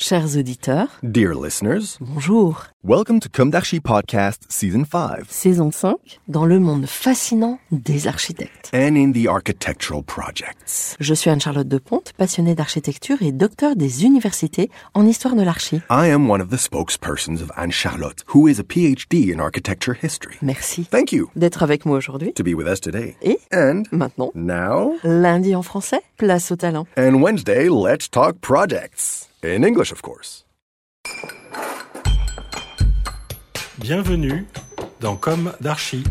Chers auditeurs, Dear listeners, bonjour. welcome to Comme d'Archi Podcast Season 5 Saison 5, dans le monde fascinant des architectes. and in the architectural projects. Je suis Anne-Charlotte Deponte, passionnée d'architecture et docteur des universités en histoire de l'archi. I am one of the spokespersons of Anne Charlotte, who is a PhD in architecture history. Merci Thank you d'être avec moi aujourd'hui. to be with us today. Et And maintenant, now, lundi en français, place au talent. and Wednesday, let's talk projects. In English, of course. Bienvenue dans Comme d'Archi.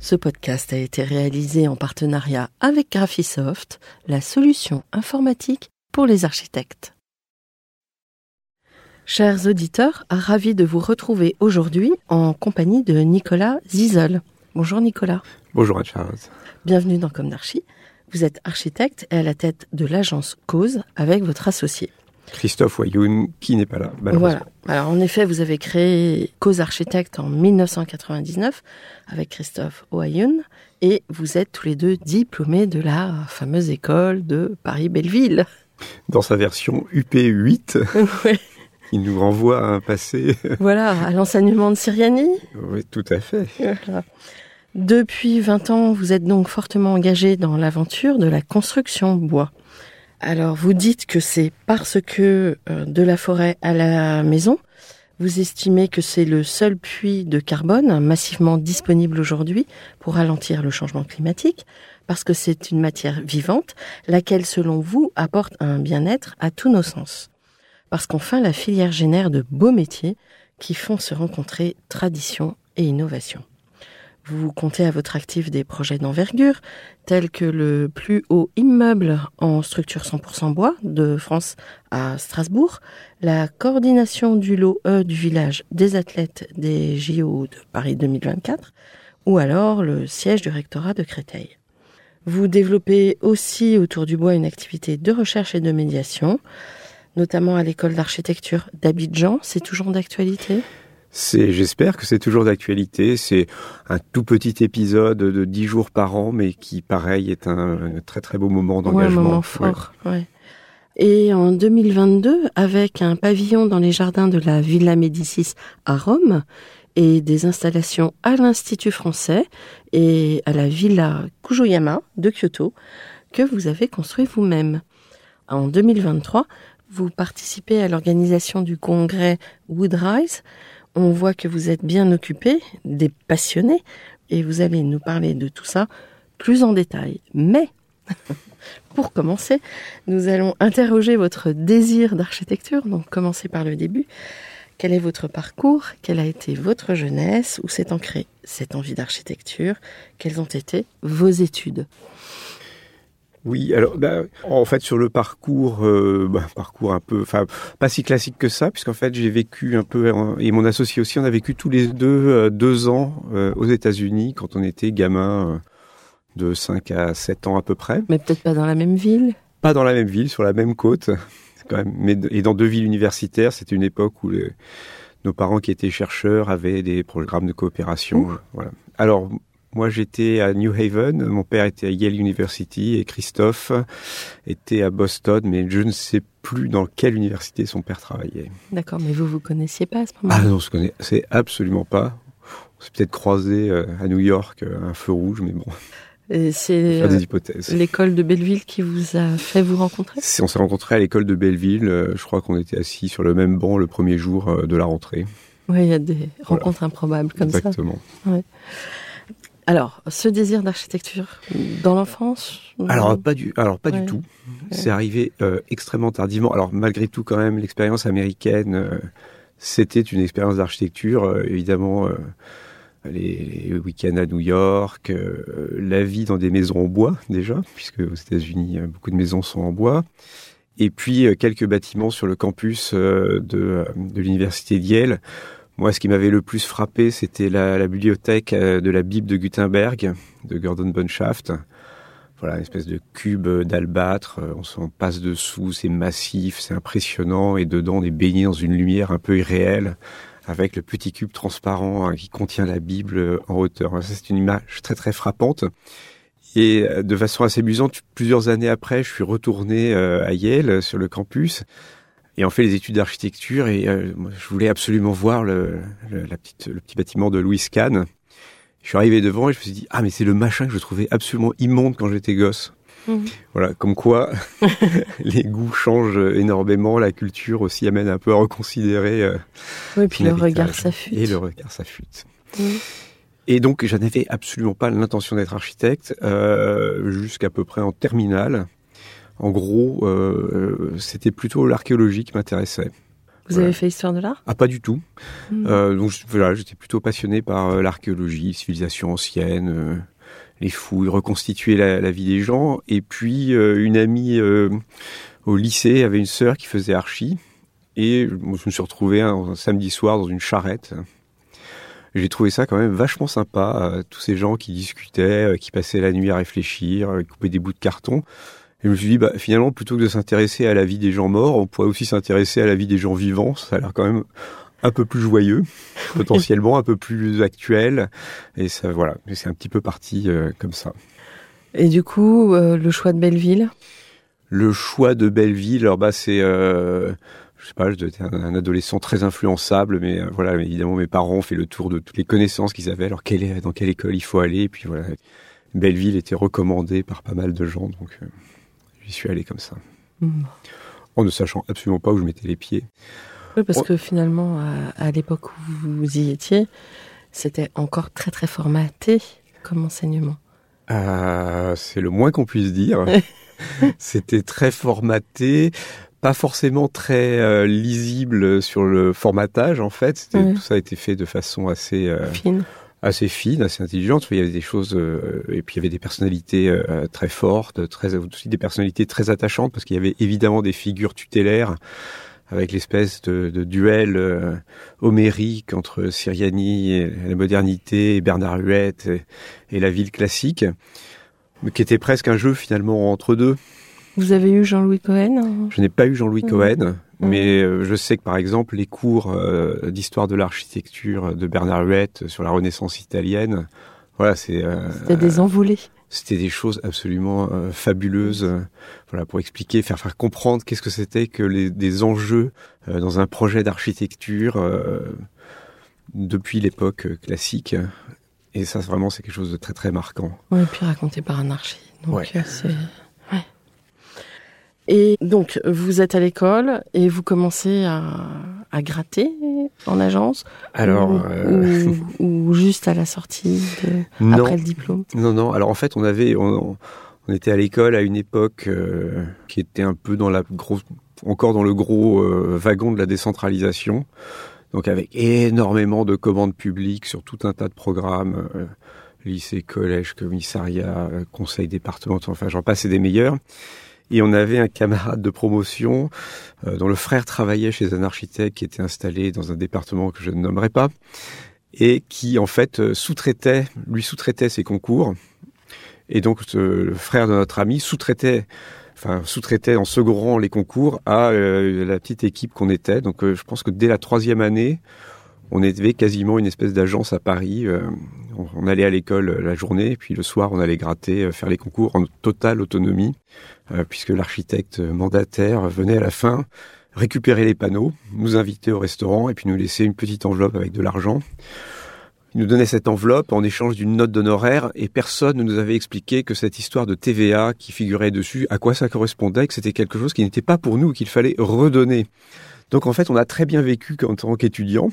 Ce podcast a été réalisé en partenariat avec Graphisoft, la solution informatique pour les architectes. Chers auditeurs, ravi de vous retrouver aujourd'hui en compagnie de Nicolas Zizol. Bonjour Nicolas, Bonjour Anne-Charlotte. bienvenue dans Comme d'Archi. Vous êtes architecte et à la tête de l'agence Cause avec votre associé. Christophe Wayoun, qui n'est pas là. Voilà. Alors en effet, vous avez créé Cause Architecte en 1999 avec Christophe Ohayoun et vous êtes tous les deux diplômés de la fameuse école de Paris-Belleville. Dans sa version UP8, Ouais. il nous renvoie à un passé. voilà, à l'enseignement de Syriani. oui, tout à fait. Voilà. Depuis 20 ans, vous êtes donc fortement engagé dans l'aventure de la construction bois. Alors, vous dites que c'est parce que euh, de la forêt à la maison, vous estimez que c'est le seul puits de carbone massivement disponible aujourd'hui pour ralentir le changement climatique, parce que c'est une matière vivante, laquelle, selon vous, apporte un bien-être à tous nos sens. Parce qu'enfin, la filière génère de beaux métiers qui font se rencontrer tradition et innovation. Vous comptez à votre actif des projets d'envergure, tels que le plus haut immeuble en structure 100% bois de France à Strasbourg, la coordination du lot E du village des athlètes des JO de Paris 2024, ou alors le siège du rectorat de Créteil. Vous développez aussi autour du bois une activité de recherche et de médiation, notamment à l'école d'architecture d'Abidjan. C'est toujours d'actualité? C'est, j'espère que c'est toujours d'actualité. C'est un tout petit épisode de 10 jours par an, mais qui, pareil, est un très très beau moment Ouais, un d'engagement. moment fort. ouais. Et en 2022, avec un pavillon dans les jardins de la Villa Médicis à Rome et des installations à l'Institut français et à la Villa Kujoyama de Kyoto que vous avez construit vous-même. En 2023, vous participez à l'organisation du congrès Woodrise. On voit que vous êtes bien occupé, des passionnés, et vous allez nous parler de tout ça plus en détail. Mais pour commencer, nous allons interroger votre désir d'architecture, donc commencer par le début. Quel est votre parcours? Quelle a été votre jeunesse? Où s'est ancrée cette envie d'architecture? Quelles ont été vos études? Oui, alors bah, en fait sur le parcours, euh, bah, parcours un peu, enfin pas si classique que ça, puisqu'en fait j'ai vécu un peu et mon associé aussi, on a vécu tous les deux euh, deux ans euh, aux États-Unis quand on était gamin euh, de 5 à 7 ans à peu près. Mais peut-être pas dans la même ville Pas dans la même ville, sur la même côte, quand même, mais et dans deux villes universitaires. C'était une époque où les- nos parents qui étaient chercheurs avaient des programmes de coopération. Voilà. Alors moi j'étais à New Haven, mon père était à Yale University et Christophe était à Boston, mais je ne sais plus dans quelle université son père travaillait. D'accord, mais vous vous connaissiez pas à ce Ah moment-là non, on se connaît, c'est absolument pas. On s'est peut-être croisé euh, à New York, euh, à un feu rouge, mais bon, C'est euh, l'école de Belleville qui vous a fait vous rencontrer? On s'est rencontrés à l'école de Belleville, je crois qu'on était assis sur le même banc le premier jour de la rentrée. Oui, il y a des rencontres improbables comme ça. Exactement. Alors, ce désir d'architecture dans l'enfance Alors pas du, alors pas Ouais. du tout. C'est arrivé euh, extrêmement tardivement. Alors malgré tout, quand même, l'expérience américaine, euh, c'était une expérience d'architecture euh, évidemment les, les week-ends à New York, la vie dans des maisons en bois déjà, puisque aux États-Unis beaucoup de maisons sont en bois, et puis quelques bâtiments sur le campus de, de l'université d'Yale. Moi, ce qui m'avait le plus frappé, c'était la, la bibliothèque euh, de la Bible de Gutenberg, de Gordon Bunshaft. Voilà, une espèce de cube d'albâtre, euh, on s'en passe dessous, c'est massif, c'est impressionnant, et dedans on est baigné dans une lumière un peu irréelle, avec le petit cube transparent hein, qui contient la Bible euh, en hauteur. C'est une image très très frappante. Et euh, de façon assez amusante, plusieurs années après, je suis retourné euh, à Yale, euh, sur le campus, et on fait les études d'architecture, et euh, moi, je voulais absolument voir le, le, la petite, le petit bâtiment de Louis Kahn. Je suis arrivé devant et je me suis dit, ah mais c'est le machin que je trouvais absolument immonde quand j'étais gosse. Mhm. Voilà, comme quoi les goûts changent énormément, la culture aussi amène un peu à reconsidérer euh, Oui, puis le regard s'affûte. Et le regard s'affûte. Mhm. Et donc, je n'avais absolument pas l'intention d'être architecte euh, jusqu'à peu près en terminale. En gros, euh, c'était plutôt l'archéologie qui m'intéressait. Vous Voilà. avez fait histoire de l'art? Ah, pas du tout. Mhm. Euh, donc voilà, j'étais plutôt passionné par euh, l'archéologie, civilisation ancienne, euh, les fouilles, reconstituer la, la vie des gens. Et puis euh, une amie euh, au lycée avait une sœur qui faisait archi, et je me suis retrouvé un, un samedi soir dans une charrette. J'ai trouvé ça quand même vachement sympa, euh, tous ces gens qui discutaient, euh, qui passaient la nuit à réfléchir, euh, qui coupaient des bouts de carton. Et je me suis dit, bah, finalement, plutôt que de s'intéresser à la vie des gens morts, on pourrait aussi s'intéresser à la vie des gens vivants. Ça a l'air quand même un peu plus joyeux, potentiellement un peu plus actuel. Et ça, voilà, c'est un petit peu parti euh, comme ça. Et du coup, euh, le choix de Belleville? Le choix de Belleville, alors bah c'est, euh, je sais pas, j'étais un, adolescent très influençable, mais voilà, évidemment mes parents ont fait le tour de toutes les connaissances qu'ils avaient. Alors quelle est, dans quelle école il faut aller? Et puis voilà, Belleville était recommandé par pas mal de gens, donc j'y suis allé comme ça, Mhm. en ne sachant absolument pas où je mettais les pieds. Oui, parce Oh. que finalement, à, à l'époque où vous y étiez, c'était encore très très formaté comme enseignement. Euh, c'est le moins qu'on puisse dire. C'était très formaté, pas forcément très euh, lisible sur le formatage en fait. Tout ça a été fait de façon assez euh, Fine. Assez fine, assez intelligente. Il y avait des choses euh, et puis il y avait des personnalités euh, très fortes, très aussi des personnalités très attachantes parce qu'il y avait évidemment des figures tutélaires avec l'espèce de, de duel euh, homérique entre Siriani et la modernité, et Bernard Huette et, et la ville classique, qui était presque un jeu finalement entre deux. Vous avez eu Jean-Louis Cohen? Je n'ai pas eu Jean-Louis Mhm. Cohen, mais euh, je sais que par exemple les cours euh, d'histoire de l'architecture de Bernard Huette sur la Renaissance italienne, voilà, c'est euh, C'était des envolées. c'était des choses absolument fabuleuses, voilà, pour expliquer, faire faire comprendre qu'est-ce que c'était que les, des enjeux dans un projet d'architecture depuis l'époque classique. Et ça, vraiment, c'est quelque chose de très très marquant. Oui, et puis raconté par un archi. Donc Ouais. c'est. Et donc, vous êtes à l'école et vous commencez à, à gratter en agence Alors, ou, euh, ou, ou juste à la sortie de, non, après le diplôme? Non, non. Alors en fait, on avait, on, on était à l'école à une époque euh, qui était un peu dans la grosse, encore dans le gros euh, wagon de la décentralisation. Donc avec énormément de commandes publiques sur tout un tas de programmes, lycée, collège, commissariat, conseil départemental, enfin j'en passe et des meilleurs. Et on avait un camarade de promotion euh, dont le frère travaillait chez un architecte qui était installé dans un département que je ne nommerai pas et qui en fait euh, sous-traitait, lui sous-traitait ses concours. Et donc le frère de notre ami sous-traitait, enfin sous-traitait en second rang les concours à euh, la petite équipe qu'on était. Donc je pense que dès la troisième année, on avait quasiment une espèce d'agence à Paris. Euh, on, allait à l'école euh, la journée, puis le soir on allait gratter, euh, faire les concours en totale autonomie, puisque l'architecte mandataire venait à la fin récupérer les panneaux, nous inviter au restaurant et puis nous laisser une petite enveloppe avec de l'argent. Il nous donnait cette enveloppe en échange d'une note d'honoraire et personne ne nous avait expliqué que cette histoire de TVA qui figurait dessus, à quoi ça correspondait, que c'était quelque chose qui n'était pas pour nous, qu'il fallait redonner. Donc en fait, on a très bien vécu en tant qu'étudiant,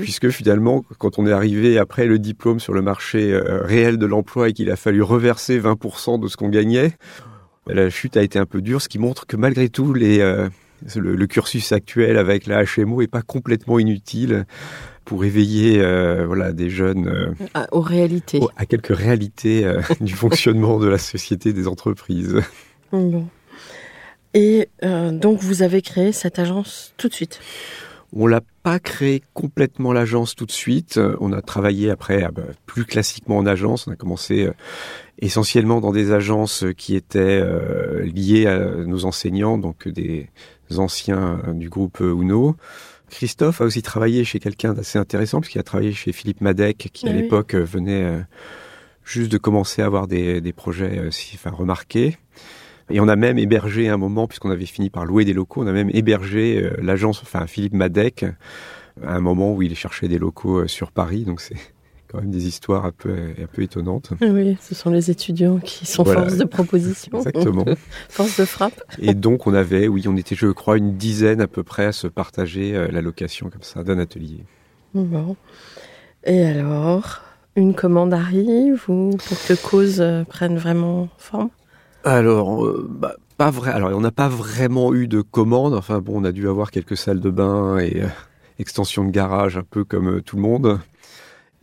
puisque finalement, quand on est arrivé après le diplôme sur le marché euh, réel de l'emploi et qu'il a fallu reverser 20% de ce qu'on gagnait, la chute a été un peu dure, ce qui montre que malgré tout, les, euh, le, le cursus actuel avec la HMO est pas complètement inutile. pour éveiller euh, voilà des jeunes euh, Ah, aux réalités. à quelques réalités du fonctionnement de la société des entreprises. Et euh, donc vous avez créé cette agence tout de suite. On l'a pas créé complètement l'agence tout de suite. Euh, On a travaillé après ah bah, plus classiquement en agence. On a commencé euh, essentiellement dans des agences qui étaient liées à nos enseignants, donc des anciens du groupe Uno. Christophe a aussi travaillé chez quelqu'un d'assez intéressant puisqu'il a travaillé chez Philippe Madec qui à oui. l'époque venait juste de commencer à avoir des, des projets enfin, remarqués. Et on a même hébergé un moment, puisqu'on avait fini par louer des locaux, on a même hébergé euh, l'agence, enfin Philippe Madec, à un moment où il cherchait des locaux euh, sur Paris. Donc c'est quand même des histoires un peu, un peu étonnantes. Oui, ce sont les étudiants qui sont Voilà. force de proposition. Exactement. force de frappe. Et donc on avait, oui, on était, je crois, une dizaine à peu près à se partager euh, la location comme ça d'un atelier. Bon. Et alors, une commande arrive ou pour que cause prenne vraiment forme? Alors, euh, bah, pas vrai. Alors, on n'a pas vraiment eu de commande. Enfin, bon, on a dû avoir quelques salles de bain et euh, extensions de garage, un peu comme euh, tout le monde.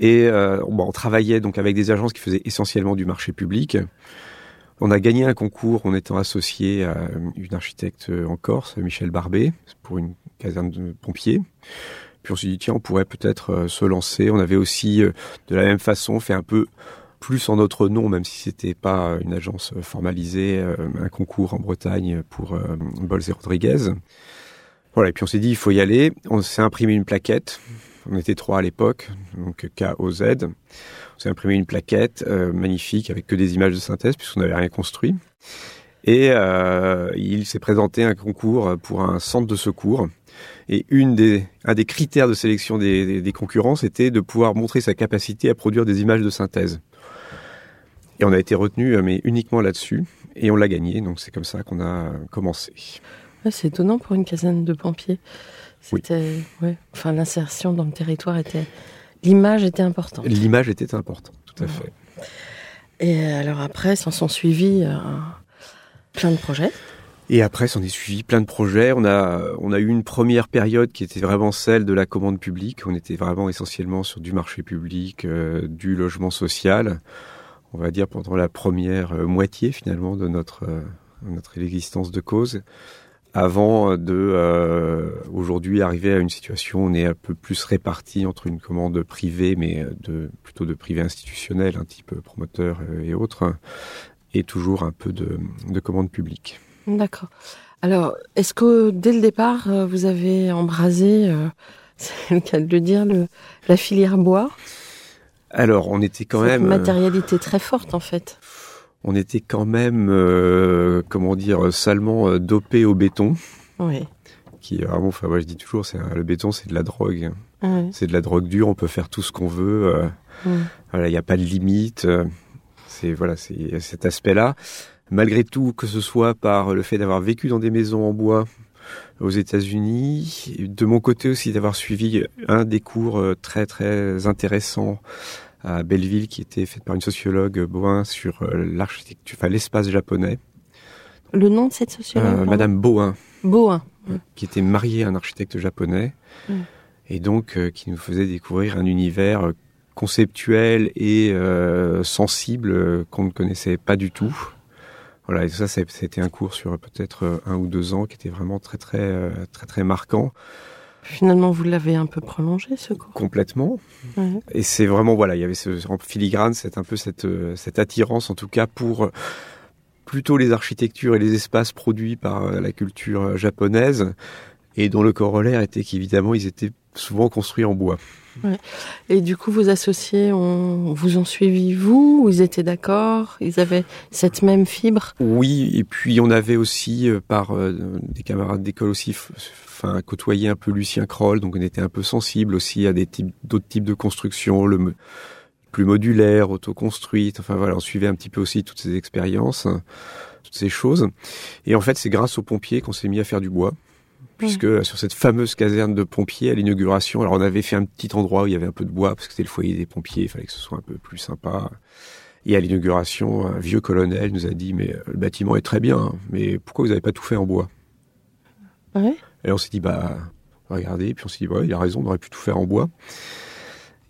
Et bon, on travaillait donc avec des agences qui faisaient essentiellement du marché public. On a gagné un concours en étant associé à une architecte en Corse, Michel Barbet, pour une caserne de pompiers. Puis on s'est dit, tiens, on pourrait peut-être se lancer. On avait aussi, de la même façon, fait un peu plus en notre nom, même si c'était pas une agence formalisée, euh, un concours en Bretagne pour euh, Bols et Rodriguez. Voilà, et puis on s'est dit, il faut y aller. On s'est imprimé une plaquette. On était trois à l'époque, donc K-O-Z. On s'est imprimé une plaquette euh, magnifique avec que des images de synthèse puisqu'on n'avait rien construit. Et il s'est présenté un concours pour un centre de secours. Et une des, un des critères de sélection des, des, des concurrents, c'était de pouvoir montrer sa capacité à produire des images de synthèse. Et on a été retenu, euh, mais uniquement là-dessus. Et on l'a gagné, donc c'est comme ça qu'on a commencé. Ouais, C'est étonnant pour une caserne de pompiers. C'était, ouais. Enfin, l'insertion dans le territoire était, l'image était importante. L'image était importante, tout à Ouais. fait. Et alors après, s'en sont suivis euh, plein de projets. Et après, s'en est suivi plein de projets. On a, on a eu une première période qui était vraiment celle de la commande publique. On était vraiment essentiellement sur du marché public, euh, du logement social. On va dire pendant la première euh, moitié finalement de notre, euh, notre existence de cause. Avant de euh, aujourd'hui arriver à une situation où on est un peu plus réparti entre une commande privée, mais de plutôt de privé institutionnel, un type promoteur et autres, et toujours un peu de, de commande publique. D'accord. Alors, est-ce que dès le départ, euh, vous avez embrasé, euh, c'est le cas de le dire, le, la filière bois? Alors, on était quand Cette même, euh, matérialité très forte, en fait. on était quand même, euh, comment dire, salement dopé au béton, Oui. qui vraiment, enfin, moi je dis toujours, c'est le béton, c'est de la drogue, c'est de la drogue dure, on peut faire tout ce qu'on veut, euh, voilà, il n'y a pas de limite, c'est voilà, c'est cet aspect-là. Malgré tout, que ce soit par le fait d'avoir vécu dans des maisons en bois aux États-Unis, de mon côté aussi d'avoir suivi un des cours euh, très très intéressants à Belleville qui était fait par une sociologue Boin sur euh, l'architecture, enfin l'espace japonais, Le nom de cette sociologue Euh, Madame Boin, Boin. qui était mariée à un architecte japonais, Mm. et donc euh, qui nous faisait découvrir un univers conceptuel et euh, sensible qu'on ne connaissait pas du tout. Voilà, et ça, c'était un cours sur peut-être euh, un ou deux ans qui était vraiment très très euh, très très marquant, Finalement, vous l'avez un peu prolongé, ce cours? complètement. Ouais. Et c'est vraiment voilà, il y avait ce, en filigrane, c'est un peu cette euh, cette attirance en tout cas pour plutôt les architectures et les espaces produits par la culture japonaise, et dont le corollaire était qu'évidemment ils étaient souvent construits en bois. Et du coup, vos associés ont, vous ont suivi, vous? Ou Ils étaient d'accord? Ils avaient cette même fibre? Oui, et puis on avait aussi euh, par euh, des camarades d'école aussi, enfin côtoyé un peu Lucien Kroll, donc on était un peu sensible aussi à des types d'autres types de construction, le plus modulaire, autoconstruite. Enfin voilà, on suivait un petit peu aussi toutes ces expériences, toutes ces choses. Et en fait, c'est grâce aux pompiers qu'on s'est mis à faire du bois. Puisque euh, sur cette fameuse caserne de pompiers à l'inauguration, alors on avait fait un petit endroit où il y avait un peu de bois parce que c'était le foyer des pompiers, il fallait que ce soit un peu plus sympa. Et à l'inauguration, un vieux colonel nous a dit mais euh, le bâtiment est très bien, mais pourquoi vous n'avez pas tout fait en bois? Ouais? Et on s'est dit bah regardé, puis on s'est dit, ouais, il a raison, on aurait pu tout faire en bois.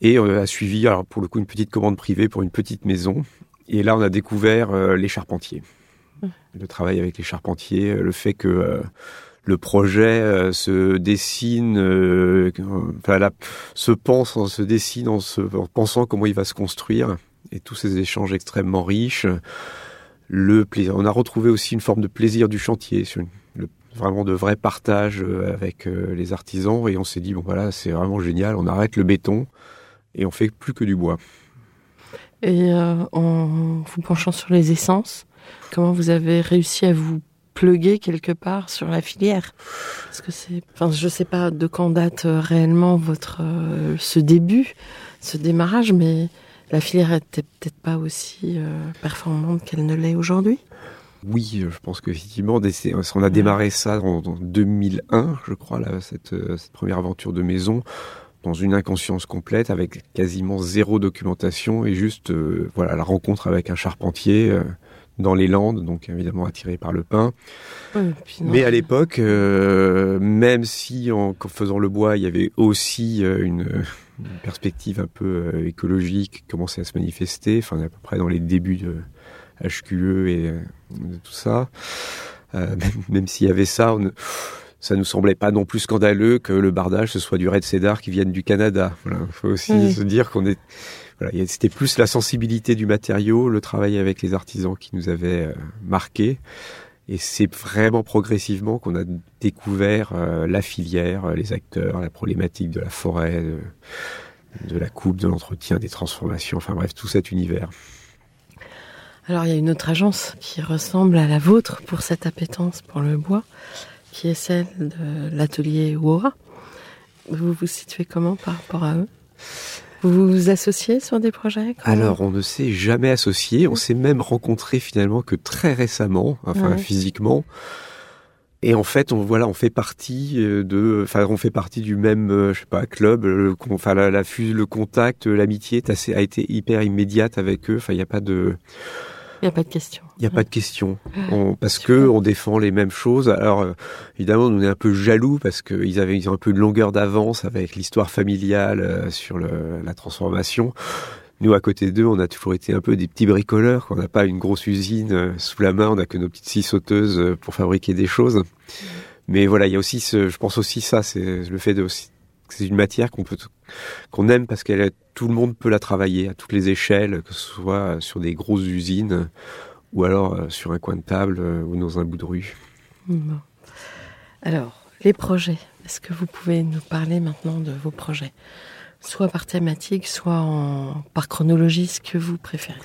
Et on a suivi, alors pour le coup, une petite commande privée pour une petite maison. Et là, on a découvert les charpentiers. Le travail avec les charpentiers, le fait que le projet se dessine, enfin, se pense, se dessine en, se, en pensant comment il va se construire et tous ces échanges extrêmement riches. Le plaisir. On a retrouvé aussi une forme de plaisir du chantier, vraiment de vrai partage euh, avec euh, les artisans et on s'est dit bon voilà c'est vraiment génial, on arrête le béton et on fait plus que du bois. Et euh, en vous penchant sur les essences, comment vous avez réussi à vous pluguer quelque part sur la filière. Parce que c'est, enfin, je sais pas de quand date réellement votre ce début, ce démarrage, mais la filière était peut-être pas aussi euh, performante qu'elle ne l'est aujourd'hui. Oui, je pense qu'effectivement, on a démarré ça en, 2001, je crois, là, cette, euh, cette, première aventure de maison, dans une inconscience complète, avec quasiment zéro documentation et juste, euh, voilà, la rencontre avec un charpentier dans les Landes, donc évidemment attiré par le pain. Mais à l'époque, même si en, faisant le bois, il y avait aussi une une perspective un peu euh, écologique commençait à se manifester. Enfin, à peu près dans les débuts de HQE et euh, de tout ça. Euh, même, s'il y avait ça, on, ça nous semblait pas non plus scandaleux que le bardage ce soit du red cedar qui vienne du Canada. Voilà, faut aussi se dire qu'on est c'était plus la sensibilité du matériau, le travail avec les artisans qui nous avait euh, marqué. Et c'est vraiment progressivement qu'on a découvert euh, la filière, euh, les acteurs, la problématique de la forêt, de, la coupe, de l'entretien, des transformations, enfin bref, tout cet univers. Alors il y a une autre agence qui ressemble à la vôtre pour cette appétence pour le bois, qui est celle de l'atelier Wora. Vous vous situez comment par rapport à eux? Vous vous associez sur des projets Alors, on ne s'est jamais associé. On s'est même rencontré finalement que très récemment, enfin physiquement. Et en fait, on voilà, on fait partie euh, de, enfin, on fait partie du même, euh, je sais pas, club. Le, enfin, la, la, le contact, l'amitié a été hyper immédiate avec eux. Enfin, il n'y a pas de, il n'y a pas de question. Il n'y a pas de question. parce que on défend les mêmes choses. Alors, euh, évidemment, on est un peu jaloux parce qu'ils avaient ils ont un peu de longueur d'avance avec l'histoire familiale euh, sur le, la transformation. Nous, à côté d'eux, on a toujours été un peu des petits bricoleurs. On n'a pas une grosse usine euh, sous la main. On n'a que nos petites scie sauteuses pour fabriquer des choses. Mais voilà, il y a aussi, ce, je pense aussi ça, c'est le fait de c'est une matière qu'on peut qu'on aime parce qu'elle tout le monde peut la travailler à toutes les échelles, que ce soit sur des grosses usines ou alors euh, sur un coin de table euh, ou dans un bout de rue. Alors, les projets. Est-ce que vous pouvez nous parler maintenant de vos projets? Soit par thématique, soit en, par chronologie, ce que vous préférez.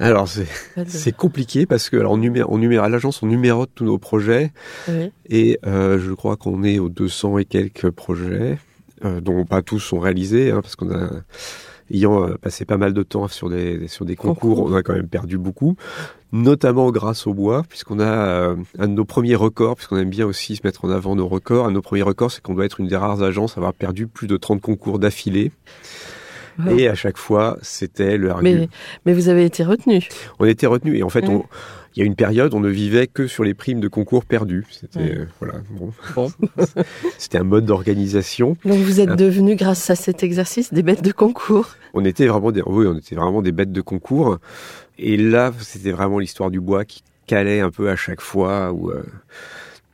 Alors c'est compliqué parce que alors on on à l'agence on numérote tous nos projets et euh, je crois qu'on est aux 200 et quelques projets dont pas tous sont réalisés hein, parce qu'on a ayant euh, passé pas mal de temps sur des sur des concours, on a quand même perdu beaucoup notamment grâce au bois puisqu'on a euh, un de nos premiers records puisqu'on aime bien aussi se mettre en avant nos records. Un de nos premiers records c'est qu'on doit être une des rares agences à avoir perdu plus de 30 concours d'affilée. Et à chaque fois, c'était le mais, mais, vous avez été retenu. On était retenu. Et en fait, on, il y a une période, on ne vivait que sur les primes de concours perdus. C'était euh, voilà, bon. C'était un mode d'organisation. Donc vous êtes devenus, grâce à cet exercice, des bêtes de concours. On était vraiment des, oui, on était vraiment des bêtes de concours. Et là, c'était vraiment l'histoire du bois qui calait un peu à chaque fois où euh,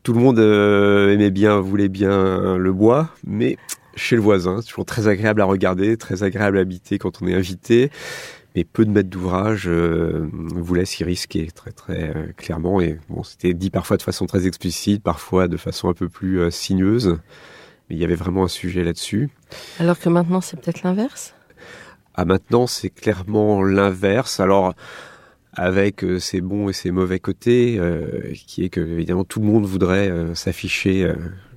tout le monde euh, aimait bien, voulait bien le bois, mais chez le voisin. C'est toujours très agréable à regarder, très agréable à habiter quand on est invité. Mais peu de maîtres d'ouvrage euh, vous laissent y risquer très très euh, clairement. Et bon, c'était dit parfois de façon très explicite, parfois de façon un peu plus euh, sinueuse. Mais il y avait vraiment un sujet là-dessus. Alors que maintenant, c'est peut-être l'inverse? Ah, maintenant, c'est clairement l'inverse. Alors, avec ses bons et ses mauvais côtés, qui est que, évidemment, tout le monde voudrait s'afficher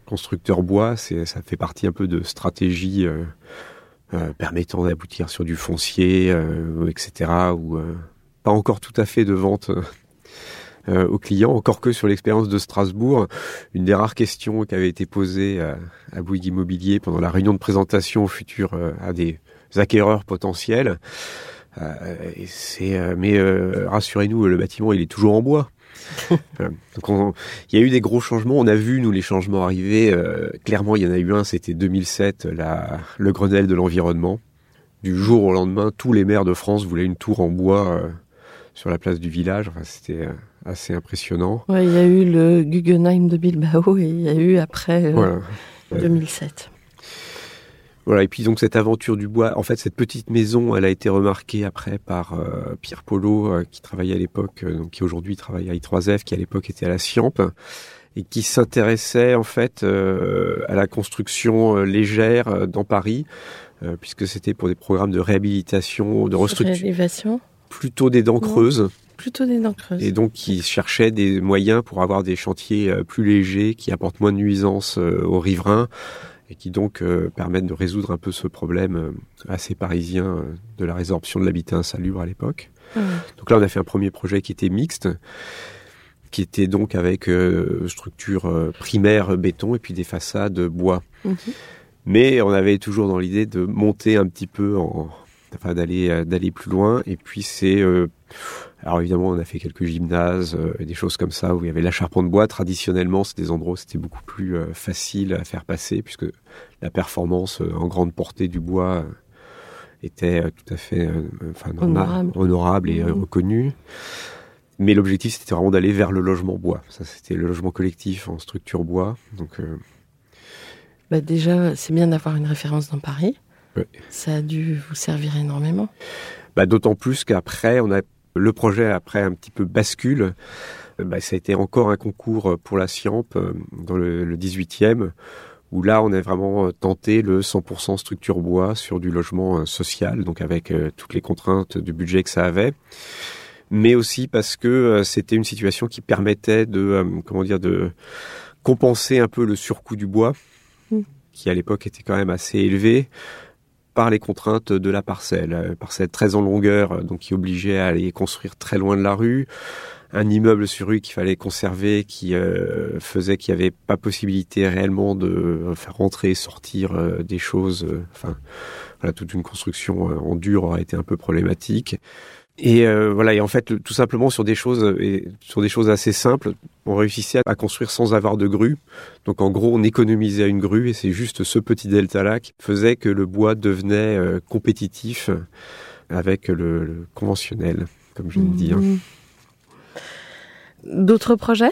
constructeur bois, c'est ça fait partie un peu de stratégie permettant d'aboutir sur du foncier, euh, etc. Ou pas encore tout à fait de vente aux clients, encore que sur l'expérience de Strasbourg, une des rares questions qui avait été posée à, à Bouygues Immobilier pendant la réunion de présentation au futur à des acquéreurs potentiels. c'est mais rassurez-nous, le bâtiment il est toujours en bois. Voilà. Donc on- il y a eu des gros changements. On a vu nous les changements arriver. Euh, clairement, il y en a eu un. C'était 2007, la, le Grenelle de l'environnement. Du jour au lendemain, tous les maires de France voulaient une tour en bois euh, sur la place du village. Enfin, c'était euh, assez impressionnant. Ouais, il y a eu le Guggenheim de Bilbao et il y a eu après euh, Voilà. 2007. Voilà, et puis donc cette aventure du bois, en fait cette petite maison, elle a été remarquée après par euh, Pierre Polo, euh, qui travaillait à l'époque, euh, donc qui aujourd'hui travaille à I3F, qui à l'époque était à la Ciamp, et qui s'intéressait en fait à la construction légère dans Paris, puisque c'était pour des programmes de réhabilitation, de restructuration, plutôt des dents creuses, plutôt des dents creuses. et donc qui cherchait des moyens pour avoir des chantiers plus légers, qui apportent moins de nuisances aux riverains, et qui donc euh, permettent de résoudre un peu ce problème euh, assez parisien euh, de la résorption de l'habitat insalubre à l'époque. Ouais. Donc là, on a fait un premier projet qui était mixte, qui était donc avec structure primaire béton et puis des façades bois. Mhm. Mais on avait toujours dans l'idée de monter un petit peu en, enfin d'aller d'aller plus loin. Et puis c'est, alors évidemment, on a fait quelques gymnases, euh, et des choses comme ça où il y avait la charpente bois. Traditionnellement, c'est des endroits où c'était beaucoup plus euh, facile à faire passer puisque la performance euh, en grande portée du bois euh, était tout à fait, enfin Honorable. honorable et Mhm. reconnue. Mais l'objectif, c'était vraiment d'aller vers le logement bois. Ça, c'était le logement collectif en structure bois. Donc, Bah déjà, c'est bien d'avoir une référence dans Paris. Ouais. Ça a dû vous servir énormément. Bah, D'autant plus qu'après, on a le projet après un petit peu bascule. Euh, Bah, ça a été encore un concours pour la Ciamp euh, dans le, le 18e, où là, on a vraiment euh, tenté le 100% structure bois sur du logement euh, social, donc avec euh, toutes les contraintes du budget que ça avait, mais aussi parce que euh, c'était une situation qui permettait de, euh, comment dire, de compenser un peu le surcoût du bois, Mm. qui à l'époque était quand même assez élevé par les contraintes de la parcelle. Euh, Parcelle très en longueur, euh, donc qui obligeait à aller construire très loin de la rue. Un immeuble sur rue qu'il fallait conserver, qui euh, faisait qu'il n'y avait pas possibilité réellement de faire rentrer et sortir des choses. Enfin, voilà, toute une construction en dur aurait été un peu problématique. Et euh, voilà, et en fait, tout simplement sur des choses euh, et sur des choses assez simples, on réussissait à construire sans avoir de grue. Donc en gros, on économisait une grue et c'est juste ce petit delta-là qui faisait que le bois devenait euh, compétitif avec le, le conventionnel, comme je viens de dire. D'autres projets?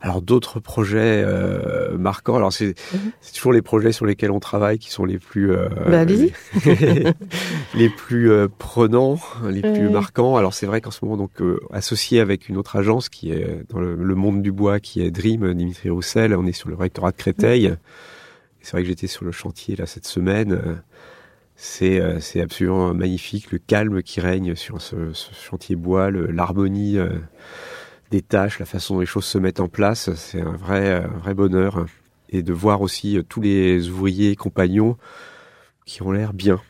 Alors d'autres projets euh, marquants, alors c'est Mhm. c'est toujours les projets sur lesquels on travaille qui sont les plus euh, Bah, les, les plus euh, prenants, les plus marquants. Alors c'est vrai qu'en ce moment donc euh, associé avec une autre agence qui est dans le, le monde du bois qui est Dream Dimitri Roussel, on est sur le rectorat de Créteil. C'est vrai que j'étais sur le chantier là cette semaine. C'est euh, c'est absolument magnifique le calme qui règne sur ce, ce chantier bois, l'harmonie euh, des tâches, la façon dont les choses se mettent en place, c'est un vrai, un vrai bonheur. Et de voir aussi euh, tous les ouvriers et compagnons qui ont l'air bien.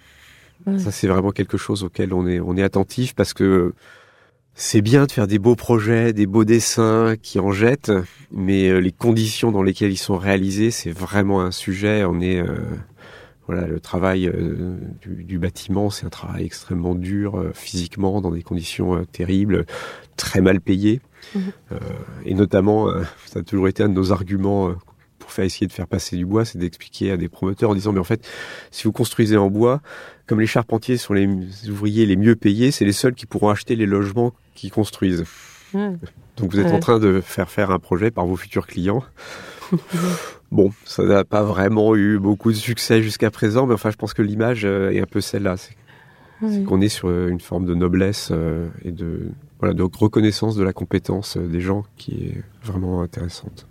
Ouais. Ça, c'est vraiment quelque chose auquel on est, on est attentif parce que c'est bien de faire des beaux projets, des beaux dessins qui en jettent, mais euh, les conditions dans lesquelles ils sont réalisés, c'est vraiment un sujet. On est, euh, voilà, le travail euh, du, du bâtiment, c'est un travail extrêmement dur euh, physiquement, dans des conditions euh, terribles, très mal payé. Euh, et notamment, euh, ça a toujours été un de nos arguments euh, pour faire essayer de faire passer du bois, c'est d'expliquer à des promoteurs en disant, mais en fait, si vous construisez en bois, comme les charpentiers sont les ouvriers les mieux payés, c'est les seuls qui pourront acheter les logements qu'ils construisent. Ouais. Donc vous êtes Ouais. en train de faire faire un projet par vos futurs clients. bon, ça n'a pas vraiment eu beaucoup de succès jusqu'à présent, mais enfin je pense que l'image est un peu celle-là. C'est qu'on est sur une forme de noblesse et de, voilà, de reconnaissance de la compétence euh, des gens qui est vraiment intéressante.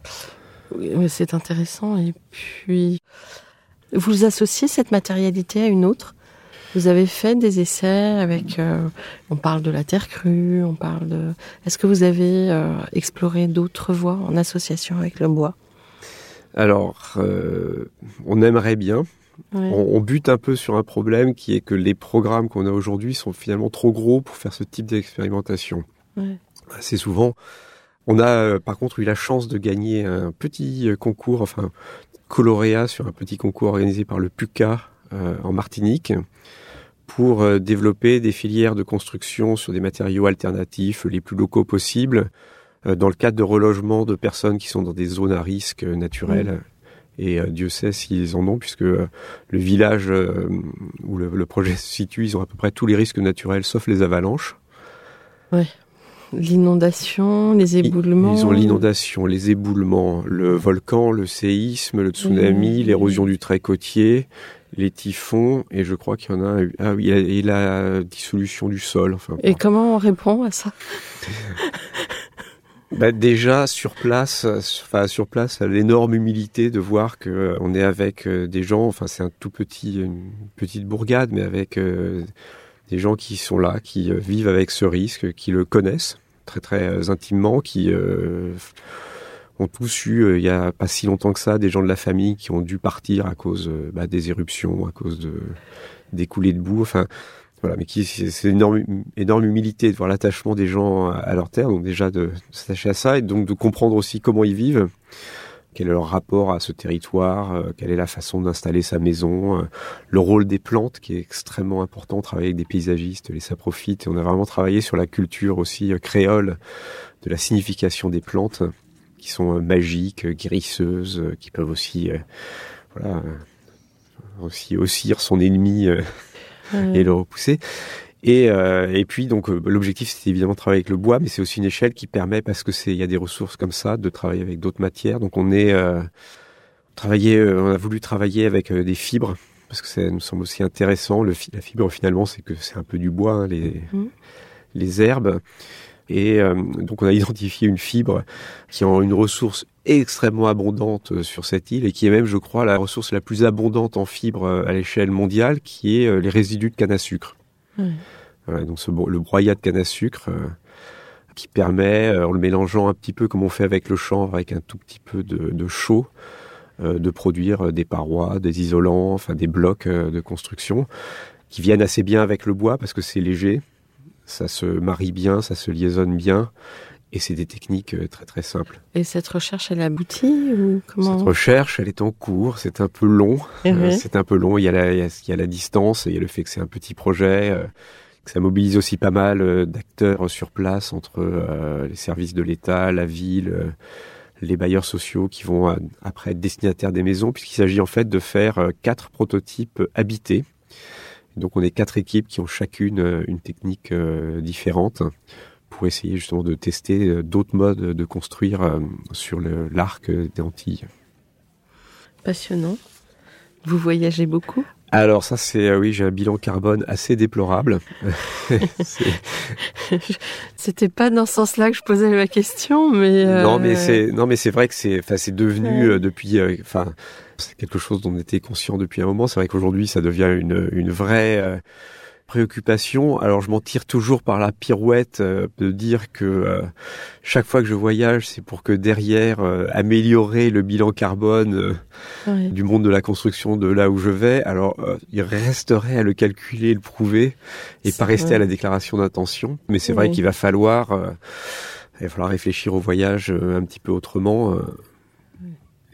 Oui, mais c'est intéressant. Et puis, vous associez cette matérialité à une autre? Vous avez fait des essais avec. euh, on parle de la terre crue, on parle de. Est-ce que vous avez euh, exploré d'autres voies en association avec le bois? Alors, euh, on aimerait bien, Ouais. On, on bute un peu sur un problème qui est que les programmes qu'on a aujourd'hui sont finalement trop gros pour faire ce type d'expérimentation. Ouais. Assez souvent, on a euh, par contre eu la chance de gagner un petit euh, concours, enfin coloréat sur un petit concours organisé par le PUCA euh, en Martinique pour euh, développer des filières de construction sur des matériaux alternatifs les plus locaux possibles, euh, dans le cadre de relogement de personnes qui sont dans des zones à risque naturels. Et Dieu sait s'ils en ont, puisque le village où le, projet se situe, ils ont à peu près tous les risques naturels, sauf les avalanches. Ouais. L'inondation, les éboulements. Ils ont l'inondation, les éboulements, le volcan, le séisme, le tsunami, l'érosion du trait côtier, les typhons, et je crois qu'il y en a un, ah oui, et la dissolution du sol. Enfin, et comment on répond à ça? bah déjà sur place, enfin sur place, l'énorme humilité de voir que euh, on est avec euh, des gens. Enfin, c'est un tout petit, une petite bourgade, mais avec euh, des gens qui sont là, qui vivent avec ce risque, qui le connaissent très très intimement, qui ont tous eu, euh, il y a pas si longtemps que ça, des gens de la famille qui ont dû partir à cause euh, bah, des éruptions, à cause de des coulées de boue. Enfin, voilà, mais qui c'est une énorme, énorme humilité de voir l'attachement des gens à leur terre, donc déjà de, s'attacher à ça et donc de comprendre aussi comment ils vivent, quel est leur rapport à ce territoire, euh, quelle est la façon d'installer sa maison, le rôle des plantes qui est extrêmement important, travailler avec des paysagistes, les saprophytes, et on a vraiment travaillé sur la culture aussi créole de la signification des plantes qui sont euh, magiques, euh, guérisseuses, euh, qui peuvent aussi, voilà, aussi haussir son ennemi et le repousser. Et, et puis donc l'objectif c'est évidemment de travailler avec le bois, mais c'est aussi une échelle qui permet parce que c'est il y a des ressources comme ça de travailler avec d'autres matières. Donc on est travaillé, on a voulu travailler avec des fibres parce que ça nous semble aussi intéressant. Le, la fibre finalement c'est que c'est un peu du bois, hein, les mmh. les herbes. Et euh, donc on a identifié une fibre qui a une ressource extrêmement abondante euh, sur cette île et qui est même, je crois, la ressource la plus abondante en fibres euh, à l'échelle mondiale, qui est les résidus de canne à sucre. donc ce, le broyat de canne à sucre qui permet, en le mélangeant un petit peu comme on fait avec le chanvre, avec un tout petit peu de, de chaud, de produire des parois, des isolants, enfin des blocs de construction qui viennent assez bien avec le bois parce que c'est léger ça se marie bien, ça se liaisonne bien. Et c'est des techniques euh, très très simples. Et cette recherche, elle aboutit ou comment Cette recherche, elle est en cours. C'est un peu long. Euh, c'est un peu long. Il y, a la, il, y a, la distance, il y a le fait que c'est un petit projet, euh, que ça mobilise aussi pas mal d'acteurs sur place entre les services de l'État, la ville, les bailleurs sociaux qui vont après être destinataires des maisons, puisqu'il s'agit en fait de faire quatre prototypes habités donc on est quatre équipes qui ont chacune une technique différente pour essayer justement de tester euh, d'autres modes de construire sur l'arc des Antilles. Passionnant. Vous voyagez beaucoup? Alors ça c'est oui j'ai un bilan carbone assez déplorable. C'était pas dans ce sens-là que je posais ma question, mais non mais c'est non mais c'est vrai que c'est enfin c'est devenu depuis enfin c'est quelque chose dont on était conscient depuis un moment. C'est vrai qu'aujourd'hui, ça devient une, une vraie euh, préoccupation. Alors, je m'en tire toujours par la pirouette euh, de dire que euh, chaque fois que je voyage, c'est pour que derrière, améliorer le bilan carbone du monde de la construction de là où je vais. Alors, il resterait à le calculer, le prouver, et pas rester à la déclaration d'intention. Mais c'est vrai qu'il va falloir... il va falloir réfléchir au voyage un petit peu autrement.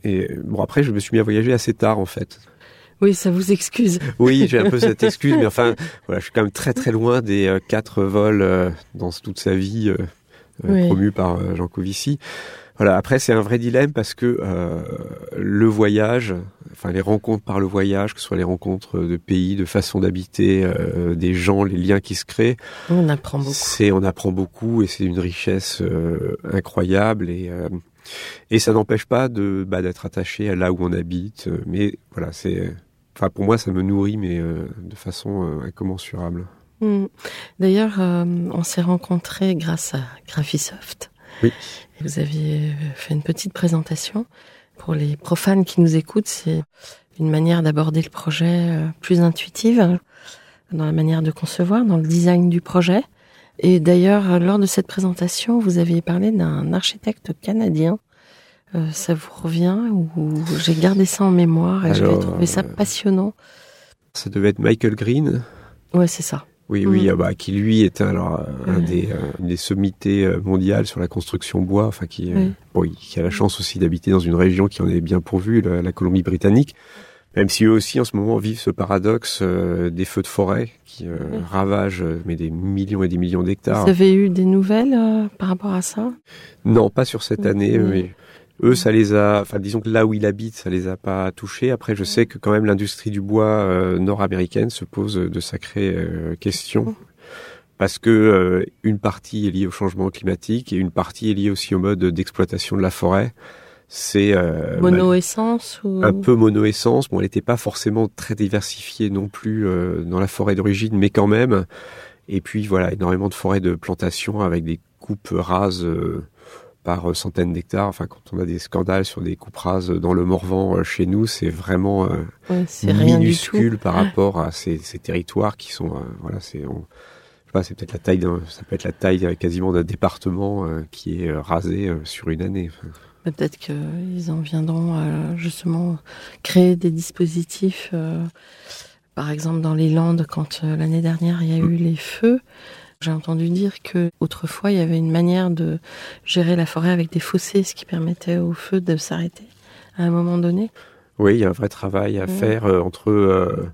Et bon, après, je me suis mis à voyager assez tard, en fait. Oui, ça vous excuse. Oui, j'ai un peu cette excuse, mais enfin, voilà, je suis quand même très très loin des euh, quatre vols euh, dans toute sa vie euh, promus par Jean Covici. Voilà. Après, c'est un vrai dilemme parce que le voyage, enfin les rencontres par le voyage, que ce soit les rencontres de pays, de façon d'habiter, des gens, les liens qui se créent, on apprend beaucoup. C'est, on apprend beaucoup et c'est une richesse incroyable et et ça n'empêche pas de bah, d'être attaché à là où on habite. Mais voilà, c'est, enfin pour moi, ça me nourrit, mais euh, de façon euh, incommensurable. Hmm. D'ailleurs, on s'est rencontrés grâce à Graphisoft. Oui. vous aviez fait une petite présentation. Pour les profanes qui nous écoutent, c'est une manière d'aborder le projet plus intuitive dans la manière de concevoir, dans le design du projet. Et d'ailleurs, lors de cette présentation, vous aviez parlé d'un architecte canadien. Euh, ça vous revient ou j'ai gardé ça en mémoire et j'ai trouvé ça euh, passionnant. Ça devait être Michael Green. Ouais, c'est ça. Oui, oui, mm. ah bah, qui lui est alors un des, une des sommités euh, mondiales sur la construction bois, enfin qui, bon, qui a la chance aussi d'habiter dans une région qui en est bien pourvue, la, Colombie-Britannique. Même si eux aussi en ce moment vivent ce paradoxe euh, des feux de forêt qui euh, Oui. ravagent mais des millions et des millions d'hectares. Vous avez eu des nouvelles par rapport à ça? Non, pas sur cette année. Mais eux, ça les a. Enfin, disons que là où ils habitent, ça les a pas touchés. Après, je sais que quand même l'industrie du bois euh, nord-américaine se pose de sacrées euh, questions. Parce que euh, une partie est liée au changement climatique et une partie est liée aussi au mode d'exploitation de la forêt. C'est euh, Monoessence ou... un peu monoessence. Bon, elle n'était pas forcément très diversifiée non plus euh, dans la forêt d'origine, mais quand même. Et puis voilà, énormément de forêts de plantation avec des coupes rases euh, par centaines d'hectares. Enfin, quand on a des scandales sur des coupes rases dans le Morvan euh, chez nous, c'est vraiment euh, Ouais, minuscule par rapport à ces, ces territoires qui sont, euh, voilà, c'est, c'est peut-être la taille d'un, ça peut être la taille euh, quasiment d'un département euh, qui est euh, rasé euh, sur une année. Peut-être qu'ils en viendront à justement créer des dispositifs. euh, par exemple, dans les Landes, quand euh, l'année dernière il y a eu les feux, j'ai entendu dire que autrefois il y avait une manière de gérer la forêt avec des fossés, ce qui permettait au feu de s'arrêter à un moment donné. Oui, il y a un vrai travail à Ouais. faire euh, entre euh,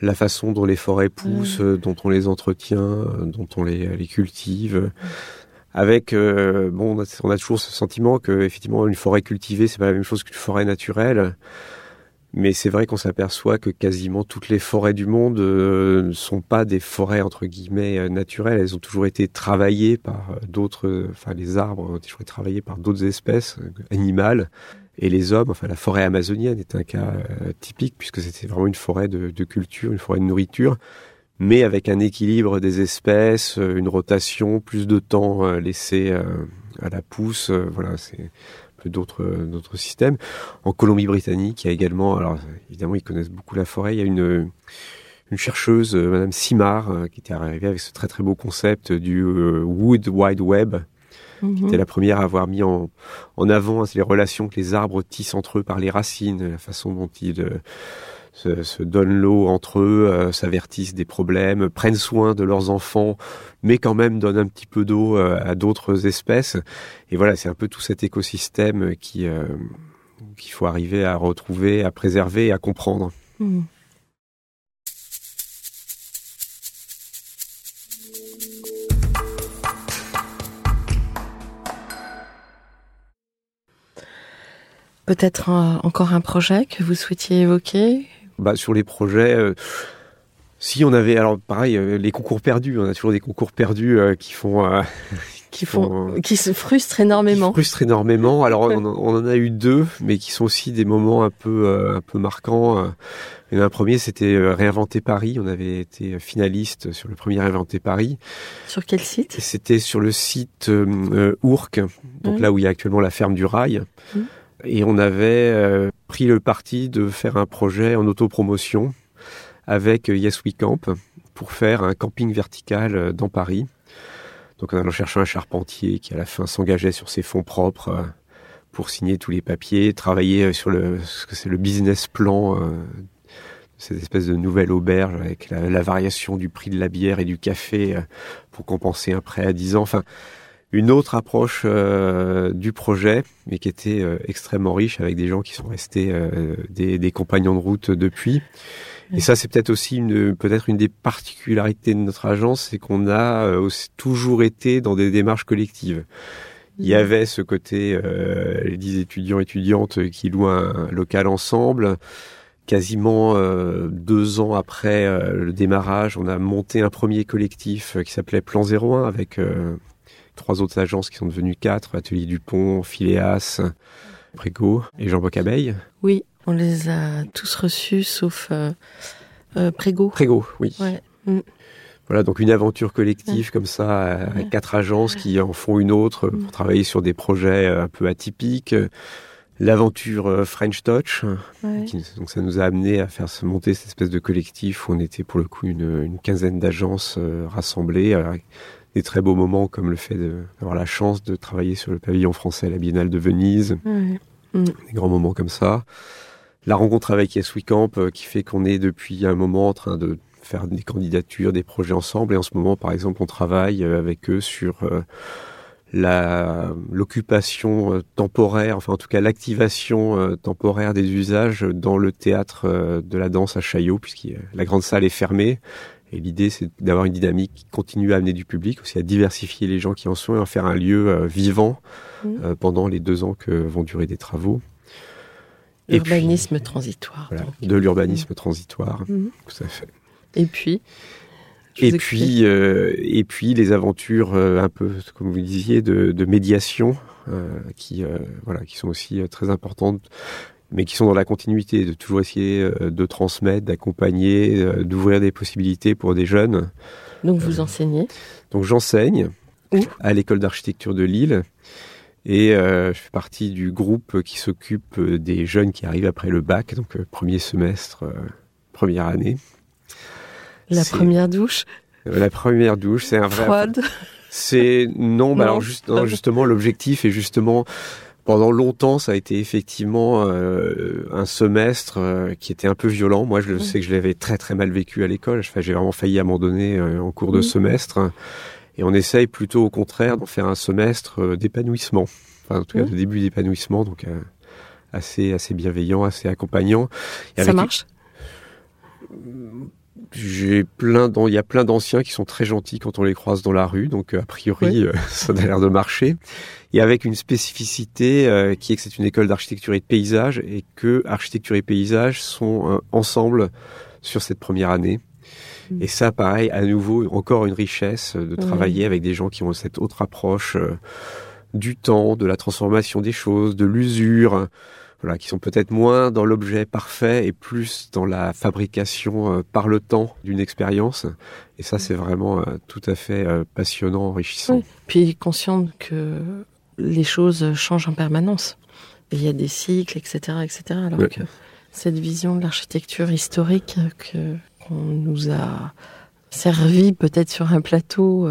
la façon dont les forêts poussent, euh, dont on les entretient, dont on les, les cultive. Avec euh, bon, on a, on a toujours ce sentiment que effectivement une forêt cultivée c'est pas la même chose qu'une forêt naturelle. Mais c'est vrai qu'on s'aperçoit que quasiment toutes les forêts du monde euh, ne sont pas des forêts entre guillemets euh, naturelles. Elles ont toujours été travaillées par euh, d'autres, euh, enfin les arbres ont toujours été travaillés par d'autres espèces euh, animales. Et les hommes, enfin la forêt amazonienne est un cas euh, typique puisque c'était vraiment une forêt de, de culture, une forêt de nourriture, mais avec un équilibre des espèces, euh, une rotation, plus de temps euh, laissé euh, à la pousse. euh, voilà, c'est peu d'autres euh, d'autres systèmes. En Colombie-Britannique, il y a également, alors évidemment ils connaissent beaucoup la forêt, il y a une une chercheuse, euh, Madame Simard, euh, qui était arrivée avec ce très très beau concept du Wood Wide Web, Mhm. c'était la première à avoir mis en, en avant les relations que les arbres tissent entre eux par les racines, la façon dont ils se, donnent l'eau entre eux, euh, s'avertissent des problèmes, prennent soin de leurs enfants, mais quand même donnent un petit peu d'eau euh, à d'autres espèces. Et voilà, c'est un peu tout cet écosystème qui euh, qu'il faut arriver à retrouver, à préserver et à comprendre. Mhm. Peut-être encore un projet que vous souhaitiez évoquer? Bah, sur les projets. euh, si on avait, alors pareil, euh, les concours perdus, on a toujours des concours perdus euh, qui font, euh, qui font, qui se frustrent énormément. Qui frustrent énormément. Alors on, on en a eu deux, mais qui sont aussi des moments un peu, euh, un peu marquants. Il y en a un premier, c'était Réinventer Paris. On avait été finaliste sur le premier Réinventer Paris. Sur quel site? C'était sur le site Ourcq, donc Oui. là où il y a actuellement la ferme du rail. Mhm. Et on avait euh, pris le parti de faire un projet en autopromotion avec euh, Yes We Camp pour faire un camping vertical euh, dans Paris. Donc en allant chercher un charpentier qui à la fin s'engageait sur ses fonds propres pour signer tous les papiers, travailler sur le ce que c'est le business plan euh, cette espèce de nouvelle auberge avec la, la variation du prix de la bière et du café pour compenser un prêt à 10 ans. Enfin, une autre approche euh, du projet, mais qui était euh, extrêmement riche avec des gens qui sont restés euh, des, des compagnons de route depuis. Et ça, c'est peut-être aussi une, peut-être une des particularités de notre agence, c'est qu'on a euh, aussi toujours été dans des démarches collectives. Il y avait ce côté, euh, les dix étudiants étudiantes qui louent un local ensemble. Quasiment euh, deux ans après le démarrage, on a monté un premier collectif qui s'appelait Plan 01 avec euh, trois autres agences qui sont devenues quatre, Atelier Dupont, Phileas, Prégo et Jean Bocabeille. Oui, on les a tous reçus sauf euh, euh, Prégo. Prégo, oui. Ouais. Voilà, donc une aventure collective comme ça, euh, quatre agences qui en font une autre Mm. pour travailler sur des projets euh, un peu atypiques. L'aventure euh, French Touch, qui- donc ça nous a amené à faire se monter cette espèce de collectif où on était pour le coup une, une quinzaine d'agences rassemblées, des très beaux moments comme le fait d'avoir la chance de travailler sur le pavillon français à la Biennale de Venise, Ouais. des grands moments comme ça. La rencontre avec Yes We Camp euh, qui fait qu'on est depuis un moment en train de faire des candidatures, des projets ensemble. Et en ce moment, par exemple, on travaille euh, avec eux sur euh, l'occupation temporaire, enfin en tout cas l'activation temporaire des usages dans le théâtre de la danse à Chaillot, puisque la grande salle est fermée. Et l'idée, c'est d'avoir une dynamique qui continue à amener du public, aussi à diversifier les gens qui en sont et en faire un lieu vivant mmh. pendant les deux ans que vont durer des travaux. Urbanisme transitoire. Voilà, de l'urbanisme transitoire, mmh. tout à fait. Et puis et puis, euh, et puis les aventures euh, un peu, comme vous disiez, de, de médiation, euh, qui, euh, voilà, qui sont aussi euh, très importantes, mais qui sont dans la continuité, de toujours essayer de transmettre, d'accompagner, d'ouvrir des possibilités pour des jeunes. Donc vous enseignez Donc j'enseigne à l'école d'architecture de Lille. Et je fais partie du groupe qui s'occupe des jeunes qui arrivent après le bac, donc premier semestre, première année. La première douche La première douche, c'est un vrai. Froide C'est non, bah alors juste, justement l'objectif est justement pendant longtemps, ça a été effectivement euh, un semestre euh, qui était un peu violent. Moi, je sais que je l'avais très très mal vécu à l'école. J'ai vraiment failli abandonner euh, en cours de semestre. Et on essaye plutôt au contraire d'en faire un semestre d'épanouissement. Enfin, en tout cas, de début d'épanouissement, donc assez assez bienveillant, assez accompagnant. ça marche? J'ai plein il y a plein d'anciens qui sont très gentils quand on les croise dans la rue, donc a priori euh, ça a l'air de marcher. Et avec une spécificité euh, qui est que c'est une école d'architecture et de paysage et que architecture et paysage sont euh, ensemble sur cette première année. Mm. Et ça, pareil, à nouveau, encore une richesse de travailler avec des gens qui ont cette autre approche du temps, de la transformation des choses, de l'usure voilà, qui sont peut-être moins dans l'objet parfait et plus dans la fabrication euh, par le temps d'une expérience. Et ça, c'est vraiment euh, tout à fait euh, passionnant, enrichissant. Oui. Puis conscient que les choses changent en permanence. il y a des cycles, etc., etc. Alors que cette vision de l'architecture historique que qu'on nous a servi peut-être sur un plateau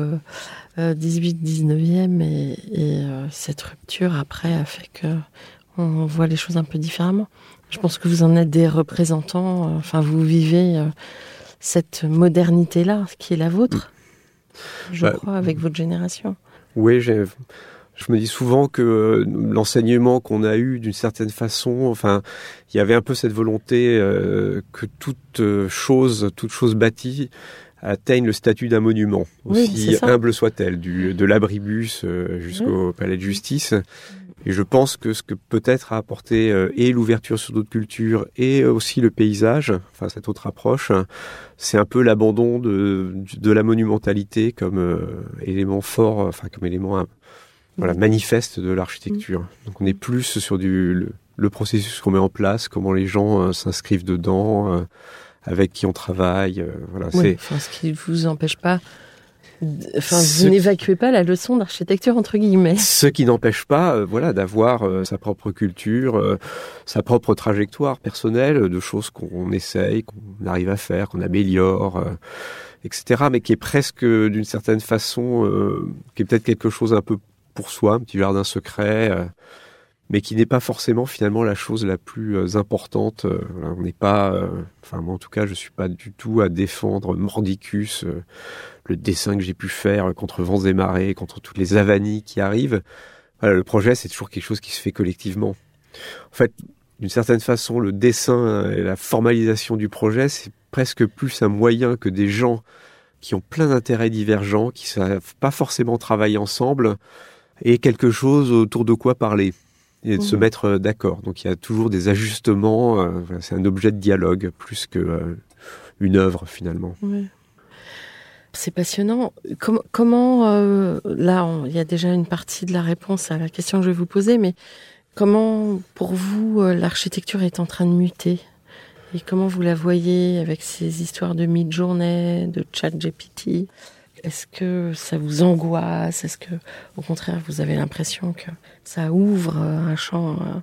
18-19e et, et cette rupture après a fait que on voit les choses un peu différemment. Je pense que vous en êtes des représentants, euh, enfin vous vivez euh, cette modernité-là qui est la vôtre, je bah, crois, avec votre génération. Oui, je me dis souvent que euh, l'enseignement qu'on a eu d'une certaine façon, enfin, il y avait un peu cette volonté que toute chose, toute chose bâtie atteigne le statut d'un monument, aussi humble soit-elle, de l'abribus jusqu'au palais de justice. Et je pense que ce que peut-être a apporté euh, et l'ouverture sur d'autres cultures et aussi le paysage, enfin cette autre approche, c'est un peu l'abandon de, de la monumentalité comme euh, élément fort, enfin comme élément euh, voilà, manifeste de l'architecture. Donc on est plus sur du, le, processus qu'on met en place, comment les gens s'inscrivent dedans, avec qui on travaille. voilà, c'est. Enfin, ce qui ne vous empêche pas Enfin, vous n'évacuez pas la leçon d'architecture entre guillemets. Ce qui n'empêche pas, euh, voilà, d'avoir euh, sa propre culture, euh, sa propre trajectoire personnelle, de choses qu'on essaye, qu'on arrive à faire, qu'on améliore, etc. Mais qui est presque, d'une certaine façon, qui est peut-être quelque chose un peu pour soi, un petit jardin secret mais qui n'est pas forcément finalement la chose la plus euh, importante. Euh, on n'est pas, euh, enfin moi en tout cas, je suis pas du tout à défendre mordicus, le dessin que j'ai pu faire contre vents et marées, contre toutes les avanies qui arrivent. Le projet, c'est toujours quelque chose qui se fait collectivement. En fait, d'une certaine façon, le dessin et la formalisation du projet, c'est presque plus un moyen que des gens qui ont plein d'intérêts divergents, qui savent pas forcément travailler ensemble, et quelque chose autour de quoi parler et de se mhm. mettre euh, d'accord. Donc il y a toujours des ajustements. Euh, c'est un objet de dialogue plus que euh, une œuvre finalement. C'est passionnant. comment là, il y a déjà une partie de la réponse à la question que je vais vous poser, mais comment pour vous l'architecture est en train de muter? Et comment vous la voyez avec ces histoires de mid-journée, de chat GPT est-ce que ça vous angoisse? Est-ce que, au contraire, vous avez l'impression que ça ouvre un champ euh,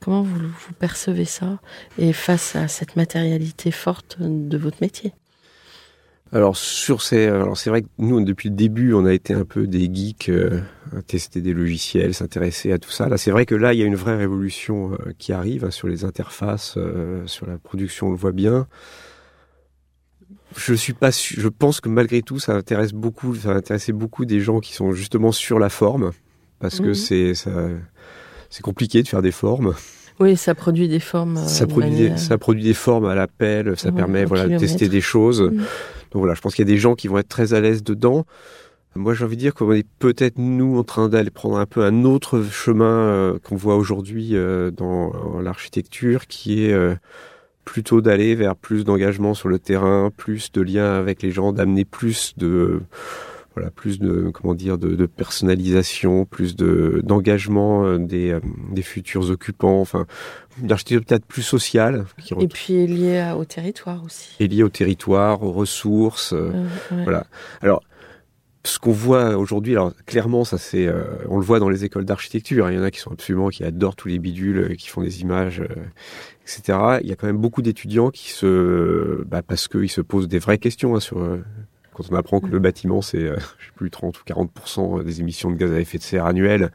Comment vous, percevez ça? Et face à cette matérialité forte de votre métier? Alors sur ces, alors c'est vrai que nous depuis le début on a été un peu des geeks euh, à tester des logiciels, s'intéresser à tout ça. Là c'est vrai que là il y a une vraie révolution euh, qui arrive hein, sur les interfaces, sur la production on le voit bien je suis pas je pense que malgré tout ça intéresse beaucoup ça va intéresser beaucoup des gens qui sont justement sur la forme parce que Mhm. c'est ça, c'est compliqué de faire des formes. Oui, ça produit des formes. euh, ça de produit des, ça produit des formes à l'appel, ça Ouais, permet voilà de tester des choses. Mhm. Donc voilà, je pense qu'il y a des gens qui vont être très à l'aise dedans. Moi, j'ai envie de dire qu'on est peut-être nous en train d'aller prendre un peu un autre chemin euh, qu'on voit aujourd'hui euh, dans, dans l'architecture, qui est euh, plutôt d'aller vers plus d'engagement sur le terrain, plus de liens avec les gens, d'amener plus de voilà, plus de comment dire de, de personnalisation, plus de d'engagement euh, des, euh, des futurs occupants. Enfin, une architecture peut-être plus sociale, qui Et puis lié à- au territoire aussi. est liée au territoire, aux ressources. euh, ouais. voilà. Alors, ce qu'on voit aujourd'hui, alors clairement, ça c'est, euh, on le voit dans les écoles d'architecture. hein. Il y en a qui sont absolument, qui adorent tous les bidules, qui font des images, euh, etc. Il y a quand même beaucoup d'étudiants qui se, bah, parce qu'ils se posent des vraies questions hein, sur. euh, quand on apprend que le bâtiment c'est, euh, je sais plus, 30 ou 40% des émissions de gaz à effet de serre annuelles,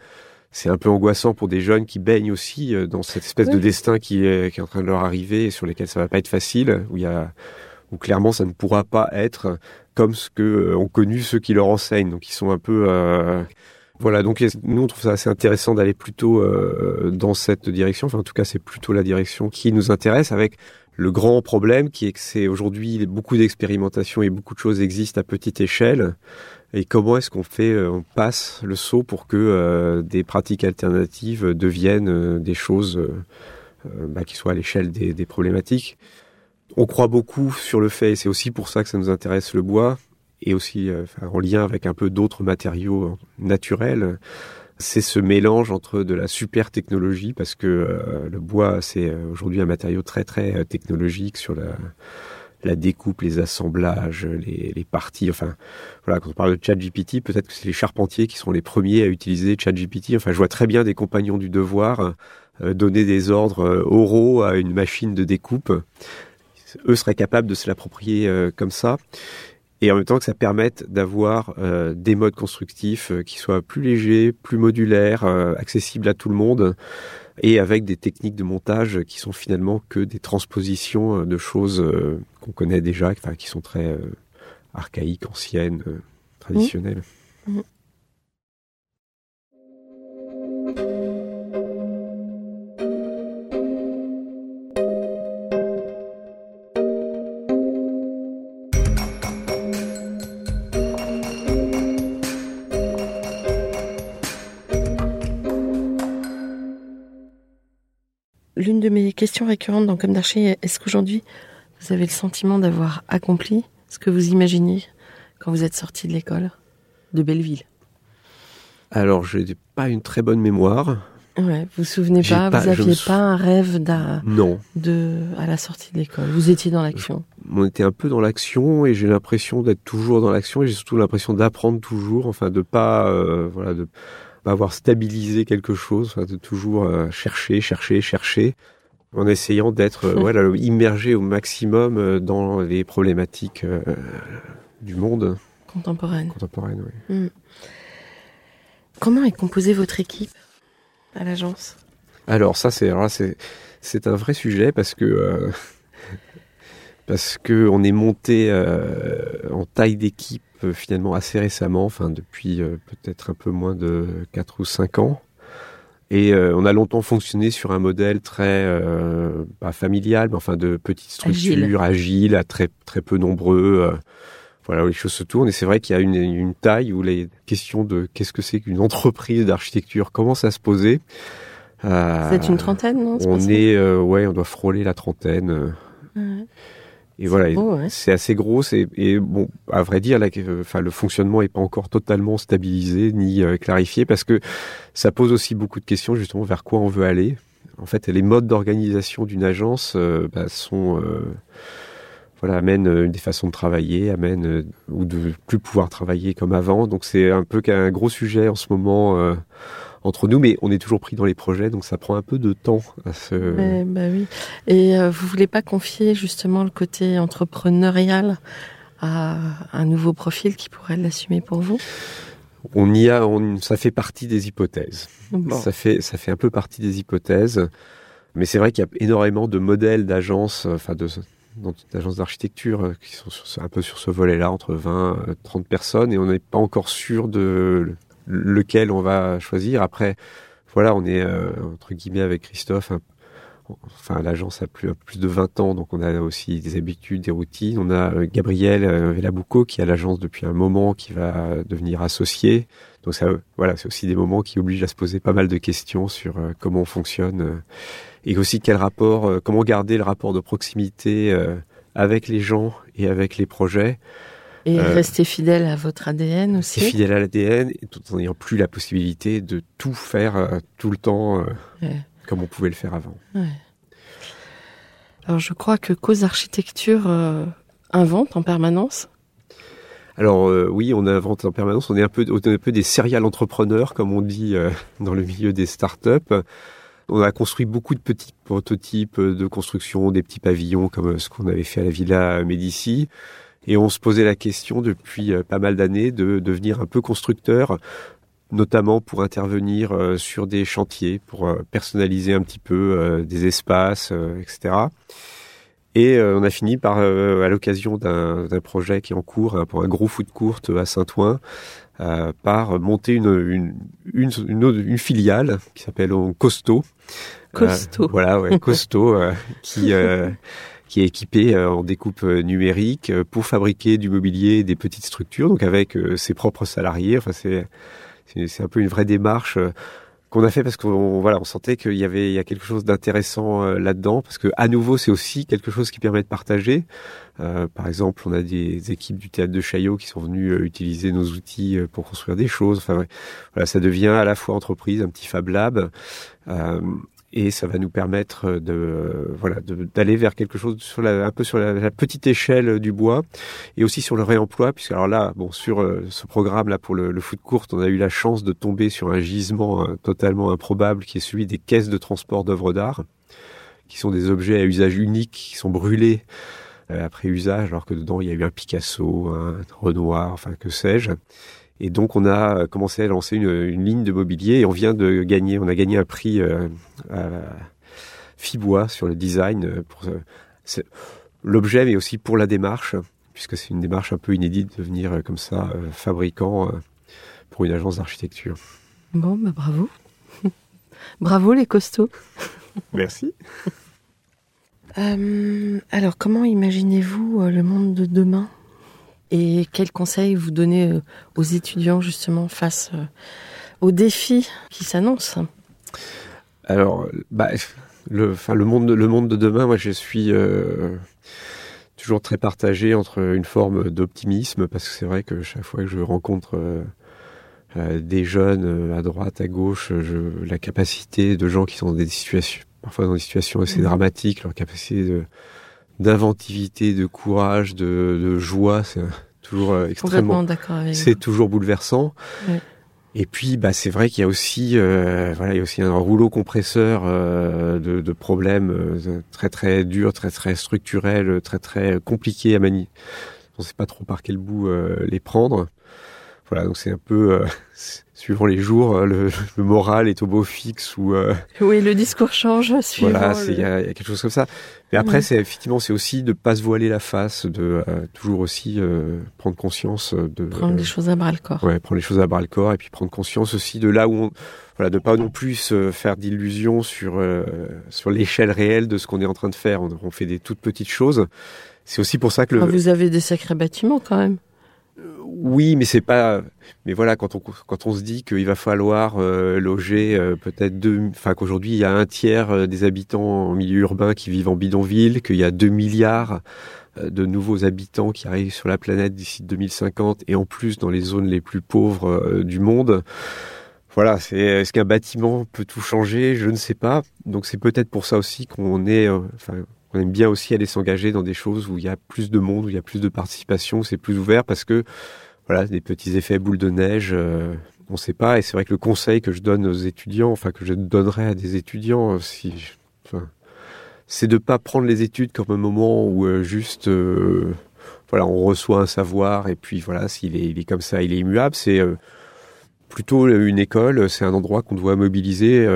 c'est un peu angoissant pour des jeunes qui baignent aussi euh, dans cette espèce de destin qui est, qui est en train de leur arriver et sur lesquels ça va pas être facile, où il y a, où clairement ça ne pourra pas être comme ce que euh, ont connu ceux qui leur enseignent. Donc ils sont un peu euh, voilà. Donc nous on trouve ça assez intéressant d'aller plutôt euh, dans cette direction. Enfin en tout cas c'est plutôt la direction qui nous intéresse avec le grand problème qui est que c'est aujourd'hui beaucoup d'expérimentation et beaucoup de choses existent à petite échelle. Et comment est-ce qu'on fait, euh, on passe le saut pour que euh, des pratiques alternatives deviennent des choses bah, qui soient à l'échelle des, des problématiques? On croit beaucoup sur le fait, et c'est aussi pour ça que ça nous intéresse le bois, et aussi euh, en lien avec un peu d'autres matériaux naturels, c'est ce mélange entre de la super technologie, parce que euh, le bois, c'est euh, aujourd'hui un matériau très très euh, technologique sur la, la découpe, les assemblages, les, les parties. Enfin, voilà, quand on parle de ChatGPT, peut-être que c'est les charpentiers qui seront les premiers à utiliser ChatGPT. Enfin, je vois très bien des compagnons du devoir donner des ordres oraux à une machine de découpe eux seraient capables de se l'approprier comme ça. Et en même temps que ça permette d'avoir euh, des modes constructifs euh, qui soient plus légers, plus modulaires, euh, accessibles à tout le monde, et avec des techniques de montage qui sont finalement que des transpositions de choses qu'on connaît déjà, qui sont très archaïques, anciennes, euh, traditionnelles. De mes questions récurrentes dans Comme d'Archi, est est-ce qu'aujourd'hui, vous avez le sentiment d'avoir accompli ce que vous imaginiez quand vous êtes sorti de l'école de Belleville? Alors, je n'ai pas une très bonne mémoire. Ouais, vous vous souvenez pas, pas- vous je me aviez sou- pas un rêve Non. de, à la sortie de l'école. Vous étiez dans l'action. on était un peu dans l'action et j'ai l'impression d'être toujours dans l'action et j'ai surtout l'impression d'apprendre toujours, enfin de pas, euh, voilà, de pas avoir stabilisé quelque chose, enfin, de toujours euh, chercher, chercher, chercher, en essayant d'être euh, voilà, immergé au maximum euh, dans les problématiques euh, du monde Contemporaine. contemporain. oui. Comment est composée votre équipe à l'agence? Alors ça c'est alors là, c'est c'est un vrai sujet parce que euh, parce que on est monté euh, en taille d'équipe euh, finalement assez récemment, enfin depuis peut-être un peu moins de 4 ou 5 ans. Et euh, on a longtemps fonctionné sur un modèle très euh, pas familial, mais enfin de petites structures, agiles, à très très peu nombreux. euh, voilà où les choses se tournent. Et c'est vrai qu'il y a une, une taille où les questions de qu'est-ce que c'est qu'une entreprise d'architecture commencent à se poser. Euh, Vous êtes une trentaine, non? On est, euh, ouais, on doit frôler la trentaine. euh, Ouais. Et voilà, ouais. c'est assez gros. Et bon, à vrai dire, là, enfin, le fonctionnement est pas encore totalement stabilisé ni euh, clarifié parce que ça pose aussi beaucoup de questions justement vers quoi on veut aller. En fait, les modes d'organisation d'une agence euh, bah, sont euh, voilà, amènent des façons de travailler, amènent ou de plus pouvoir travailler comme avant. Donc c'est un peu qu'un gros sujet en ce moment entre nous, mais on est toujours pris dans les projets, donc ça prend un peu de temps à se. Bah oui. Et euh, vous voulez pas confier justement le côté entrepreneurial à un nouveau profil qui pourrait l'assumer pour vous? On y a, on, ça fait partie des hypothèses. Bon. Ça fait, ça fait un peu partie des hypothèses. Mais c'est vrai qu'il y a énormément de modèles d'agences, euh, enfin de, d'agences d'architecture euh, qui sont sur un peu sur ce volet-là, entre 20 et 30 personnes, et on n'est pas encore sûr de lequel on va choisir. Après, voilà, on est entre guillemets avec Christophe enfin l'agence a plus, plus de 20 ans, donc on a aussi des habitudes, des routines. On a euh, Gabriel euh, Vellabouco qui a l'agence depuis un moment, qui va devenir associé. Donc ça, voilà, c'est aussi des moments qui obligent à se poser pas mal de questions sur euh, comment on fonctionne et aussi quel rapport, comment garder le rapport de proximité avec les gens et avec les projets. Et rester fidèle à votre ADN aussi. Fidèle à l'ADN, tout en n'ayant plus la possibilité de tout faire tout le temps comme on pouvait le faire avant. Alors je crois que Cause Architecture euh, invente en permanence. Alors euh, oui, on invente en permanence. On est un peu, un peu des serial entrepreneurs, comme on dit euh, dans le milieu des startups. On a construit beaucoup de petits prototypes de construction, des petits pavillons comme ce qu'on avait fait à la Villa Médici. Et on se posait la question depuis pas mal d'années de devenir un peu constructeur notamment pour intervenir euh, sur des chantiers, pour euh, personnaliser un petit peu euh, des espaces, etc. Et on a fini par, à l'occasion d'un projet qui est en cours, pour un gros foot courte à Saint-Ouen, par monter une, une, une, filiale qui s'appelle Costo. Costo. voilà, ouais, Costo, qui qui est équipé en découpe numérique pour fabriquer du mobilier des petites structures, donc avec ses propres salariés. Enfin, c'est c'est un peu une vraie démarche euh, qu'on a fait parce qu'on voilà, on sentait qu'il y avait il y a quelque chose d'intéressant euh, là-dedans parce que à nouveau c'est aussi quelque chose qui permet de partager. Euh, par exemple, on a des équipes du théâtre de Chaillot qui sont venues utiliser nos outils pour construire des choses. Enfin, voilà, ça devient à la fois entreprise, un petit Fab Lab et ça va nous permettre de voilà d'aller vers quelque chose sur la, un peu sur la, petite échelle du bois et aussi sur le réemploi puisque alors là bon sur euh, ce programme là pour le, le foot court on a eu la chance de tomber sur un gisement euh, totalement improbable qui est celui des caisses de transport d'œuvres d'art qui sont des objets à usage unique qui sont brûlés euh, après usage alors que dedans il y a eu un Picasso un Renoir enfin que sais-je et donc on a commencé à lancer une, une, ligne de mobilier et on vient de gagner, on a gagné un prix euh, à Fibois sur le design euh, pour euh, l'objet, mais aussi pour la démarche, puisque c'est une démarche un peu inédite de venir comme ça fabricant pour une agence d'architecture. Bon, bah bravo. bravo les costauds. Merci. alors, comment imaginez-vous le monde de demain? Et quels conseils vous donnez euh, aux étudiants justement face euh, aux défis qui s'annoncent? Alors, bah, le, enfin, le monde, le monde de demain, moi, je suis euh, toujours très partagé entre une forme d'optimisme parce que c'est vrai que chaque fois que je rencontre des jeunes à droite, à gauche, je, la capacité de gens qui sont dans des situations, parfois dans des situations assez mmh. dramatiques, leur capacité de d'inventivité, de courage, de, de joie. C'est toujours euh, extrêmement. C'est toujours bouleversant. Et puis, bah, c'est vrai qu'il y a aussi, euh, voilà, il y a aussi un rouleau compresseur euh, de, de, problèmes euh, très très durs, très très structurels, très très compliqués à manier. On ne sait pas trop par quel bout euh, les prendre. Voilà, donc c'est un peu euh, suivant les jours, euh, le, le, moral est au beau fixe ou. Euh, oui, le discours change suivant. Voilà, il y, a, y, a quelque chose comme ça. Mais après, c'est effectivement, c'est aussi de pas se voiler la face, de toujours aussi prendre conscience de. Prendre les choses à bras le corps. Ouais, prendre les choses à bras le corps et puis prendre conscience aussi de là où on, voilà, de pas non plus se faire d'illusions sur sur l'échelle réelle de ce qu'on est en train de faire. On, on fait des toutes petites choses. C'est aussi pour ça que le. Vous avez des sacrés bâtiments quand même oui, mais c'est pas. Mais voilà, quand on quand on se dit qu'il va falloir euh, loger euh, peut-être deux, enfin qu'aujourd'hui il y a un tiers euh, des habitants en milieu urbain qui vivent en bidonville, qu'il y a deux milliards de nouveaux habitants qui arrivent sur la planète d'ici 2050 et en plus dans les zones les plus pauvres du monde. Voilà, c'est est-ce qu'un bâtiment peut tout changer? Je ne sais pas. Donc c'est peut-être pour ça aussi qu'on est, on aime bien aussi aller s'engager dans des choses où il y a plus de monde, où il y a plus de participation, c'est plus ouvert parce que voilà, des petits effets boule de neige, euh, on ne sait pas. Et c'est vrai que le conseil que je donne aux étudiants, enfin que je donnerais à des étudiants, euh, c'est de pas prendre les études comme un moment où euh, juste, voilà, on reçoit un savoir et puis voilà, s'il est, est comme ça, il est immuable. C'est plutôt une école, c'est un endroit qu'on doit mobiliser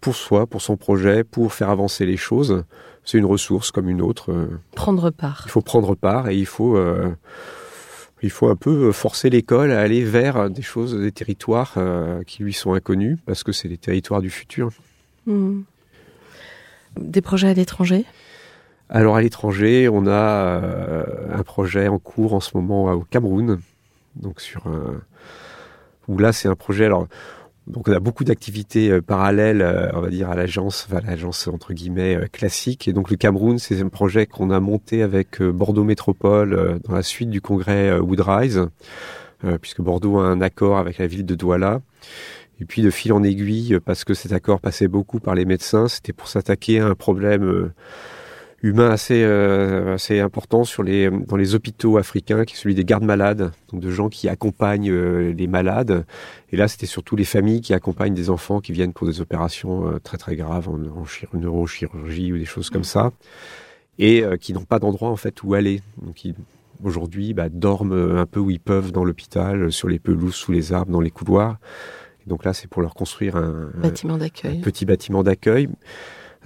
pour soi, pour son projet, pour faire avancer les choses c'est une ressource comme une autre. Prendre part. Il faut prendre part et il faut Il faut un peu forcer l'école à aller vers des choses, des territoires qui lui sont inconnus, parce que c'est les territoires du futur. Hmm. Des projets à l'étranger? Alors à l'étranger, on a un projet en cours en ce moment au Cameroun, donc sur un, où là c'est un projet. Alors donc on a beaucoup d'activités euh, parallèles, euh, on va dire à l'agence, enfin, l'agence entre guillemets euh, classique. Et donc le Cameroun, c'est un projet qu'on a monté avec Bordeaux Métropole dans la suite du congrès Woodrise, puisque Bordeaux a un accord avec la ville de Douala. Et puis de fil en aiguille, parce que cet accord passait beaucoup par les médecins, c'était pour s'attaquer à un problème humain assez euh, assez important sur les dans les hôpitaux africains, qui est celui des gardes malades, donc de gens qui accompagnent euh, les malades. Et là, c'était surtout les familles qui accompagnent des enfants qui viennent pour des opérations euh, très très graves en, en neurochirurgie ou des choses comme ça, et qui n'ont pas d'endroit en fait où aller. Donc ils, aujourd'hui bah, dorment un peu où ils peuvent dans l'hôpital, sur les pelouses, sous les arbres, dans les couloirs. Et donc là, c'est pour leur construire un, bâtiment d'accueil. un petit bâtiment d'accueil.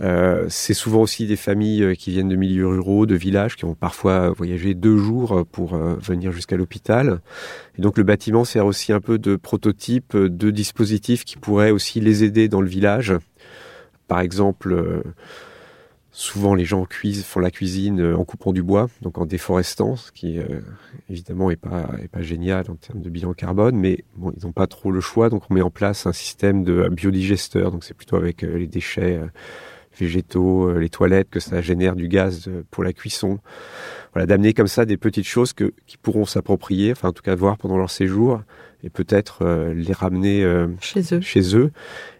Euh, c'est souvent aussi des familles euh, qui viennent de milieux ruraux, de villages, qui ont parfois voyagé deux jours pour euh, venir jusqu'à l'hôpital. Et donc le bâtiment sert aussi un peu de prototype de dispositifs qui pourraient aussi les aider dans le village. Par exemple, souvent les gens cuisent, font la cuisine en coupant du bois, donc en déforestant, ce qui évidemment est pas est pas génial en termes de bilan carbone, mais ils n'ont pas trop le choix, donc on met en place un système de biodigesteur, donc c'est plutôt avec les déchets végétaux, euh, les toilettes, que ça génère du gaz euh, pour la cuisson. Voilà, d'amener comme ça des petites choses que, qui pourront s'approprier, enfin en tout cas voir pendant leur séjour, et peut-être euh, les ramener chez eux. Chez eux.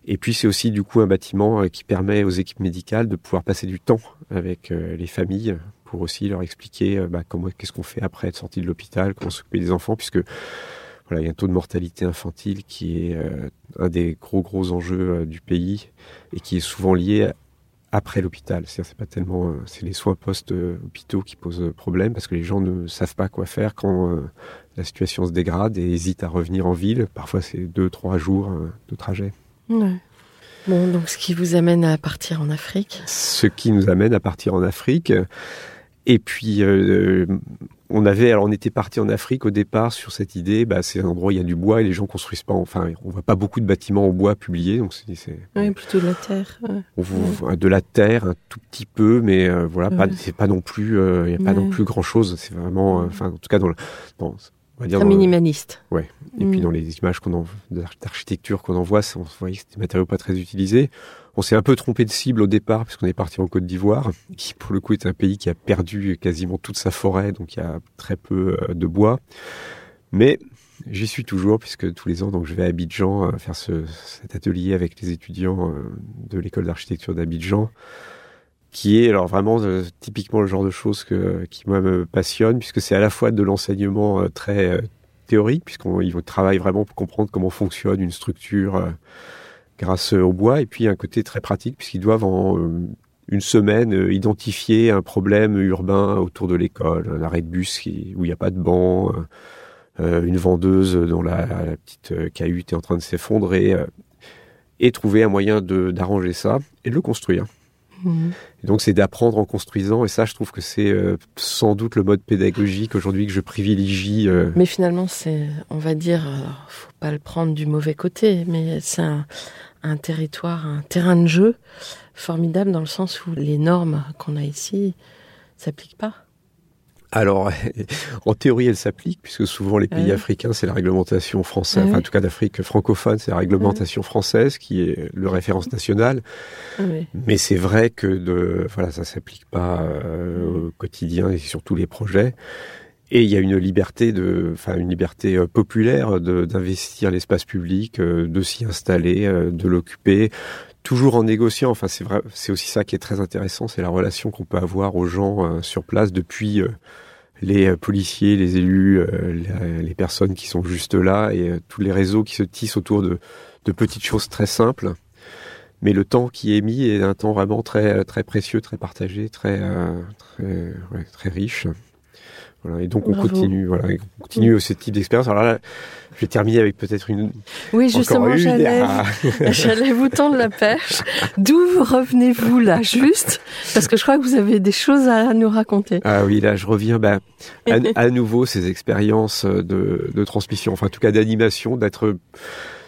Et puis c'est aussi du coup un bâtiment qui permet aux équipes médicales de pouvoir passer du temps avec les familles pour aussi leur expliquer bah, comment qu'est-ce qu'on fait après être sorti de l'hôpital, comment s'occuper des enfants, puisque voilà, il y a un taux de mortalité infantile qui est un des gros gros enjeux du pays et qui est souvent lié après l'hôpital. C'est pas tellement, euh, c'est les soins post-hôpitaux qui posent problème parce que les gens ne savent pas quoi faire quand euh, la situation se dégrade et hésitent à revenir en ville. Parfois, c'est deux, trois jours euh, de trajet. Ouais. Bon, donc ce qui vous amène à partir en Afrique? Ce qui nous amène à partir en Afrique. Et puis, on avait, alors on était parti en Afrique au départ sur cette idée, bah, c'est un endroit où il y a du bois et les gens construisent pas, enfin, on voit pas beaucoup de bâtiments en bois publiés, donc c'est. Oui, plutôt de la terre. On voit de la terre, un tout petit peu, mais euh, voilà, c'est pas non plus, euh, il y a pas non plus grand chose. C'est vraiment, enfin, en tout cas dans, le, on va dire. Très minimaliste. ouais. Et puis mm. dans les images qu'on en, d'architecture qu'on en voit, on voyait que c'était des matériaux pas très utilisés. On s'est un peu trompé de cible au départ puisqu'on est parti en Côte d'Ivoire, qui pour le coup est un pays qui a perdu quasiment toute sa forêt, donc il y a très peu euh, de bois. Mais j'y suis toujours puisque tous les ans donc je vais à Abidjan euh, faire ce, cet atelier avec les étudiants euh, de l'école d'architecture d'Abidjan qui est alors vraiment typiquement le genre de choses que, qui moi me passionne puisque c'est à la fois de l'enseignement très théorique puisqu'ils travaillent vraiment pour comprendre comment fonctionne une structure grâce au bois, et puis un côté très pratique, puisqu'ils doivent en euh, une semaine euh, identifier un problème urbain autour de l'école, un arrêt de bus où il n'y a pas de banc, euh, une vendeuse dont la, petite cahute est en train de s'effondrer, et trouver un moyen d'arranger ça et de le construire. Mmh. donc c'est d'apprendre en construisant et ça je trouve que c'est sans doute le mode pédagogique aujourd'hui que je privilégie. Mais finalement c'est, on va dire, faut pas le prendre du mauvais côté, mais c'est un, un territoire, un terrain de jeu formidable dans le sens où les normes qu'on a ici s'appliquent pas. Alors, en théorie, elles s'appliquent, puisque souvent les pays africains, c'est la réglementation française, enfin, en tout cas d'Afrique francophone, c'est la réglementation française qui est le référence national. Mais c'est vrai que de, voilà, ça s'applique pas euh, au quotidien et sur tous les projets. Et il y a une liberté de, enfin une liberté euh, populaire d'investir l'espace public, euh, de s'y installer, de l'occuper, toujours en négociant. Enfin, c'est vrai, c'est aussi ça qui est très intéressant, c'est la relation qu'on peut avoir aux gens sur place depuis les policiers, les élus, les, personnes qui sont juste là et tous les réseaux qui se tissent autour de, de petites choses très simples. Mais le temps qui est mis est un temps vraiment très très précieux, très partagé, très très, très riche. Voilà, et donc on Bravo. continue, voilà, et on continue ce type d'expérience. Alors là, je vais terminer avec peut-être une. Oui, justement, j'allais, ah. j'allais vous tendre la perche. D'où revenez-vous là, juste? Parce que je crois que vous avez des choses à nous raconter. Ah oui, là, je reviens bah, à, à nouveau ces expériences de, de transmission, enfin en tout cas d'animation, d'être,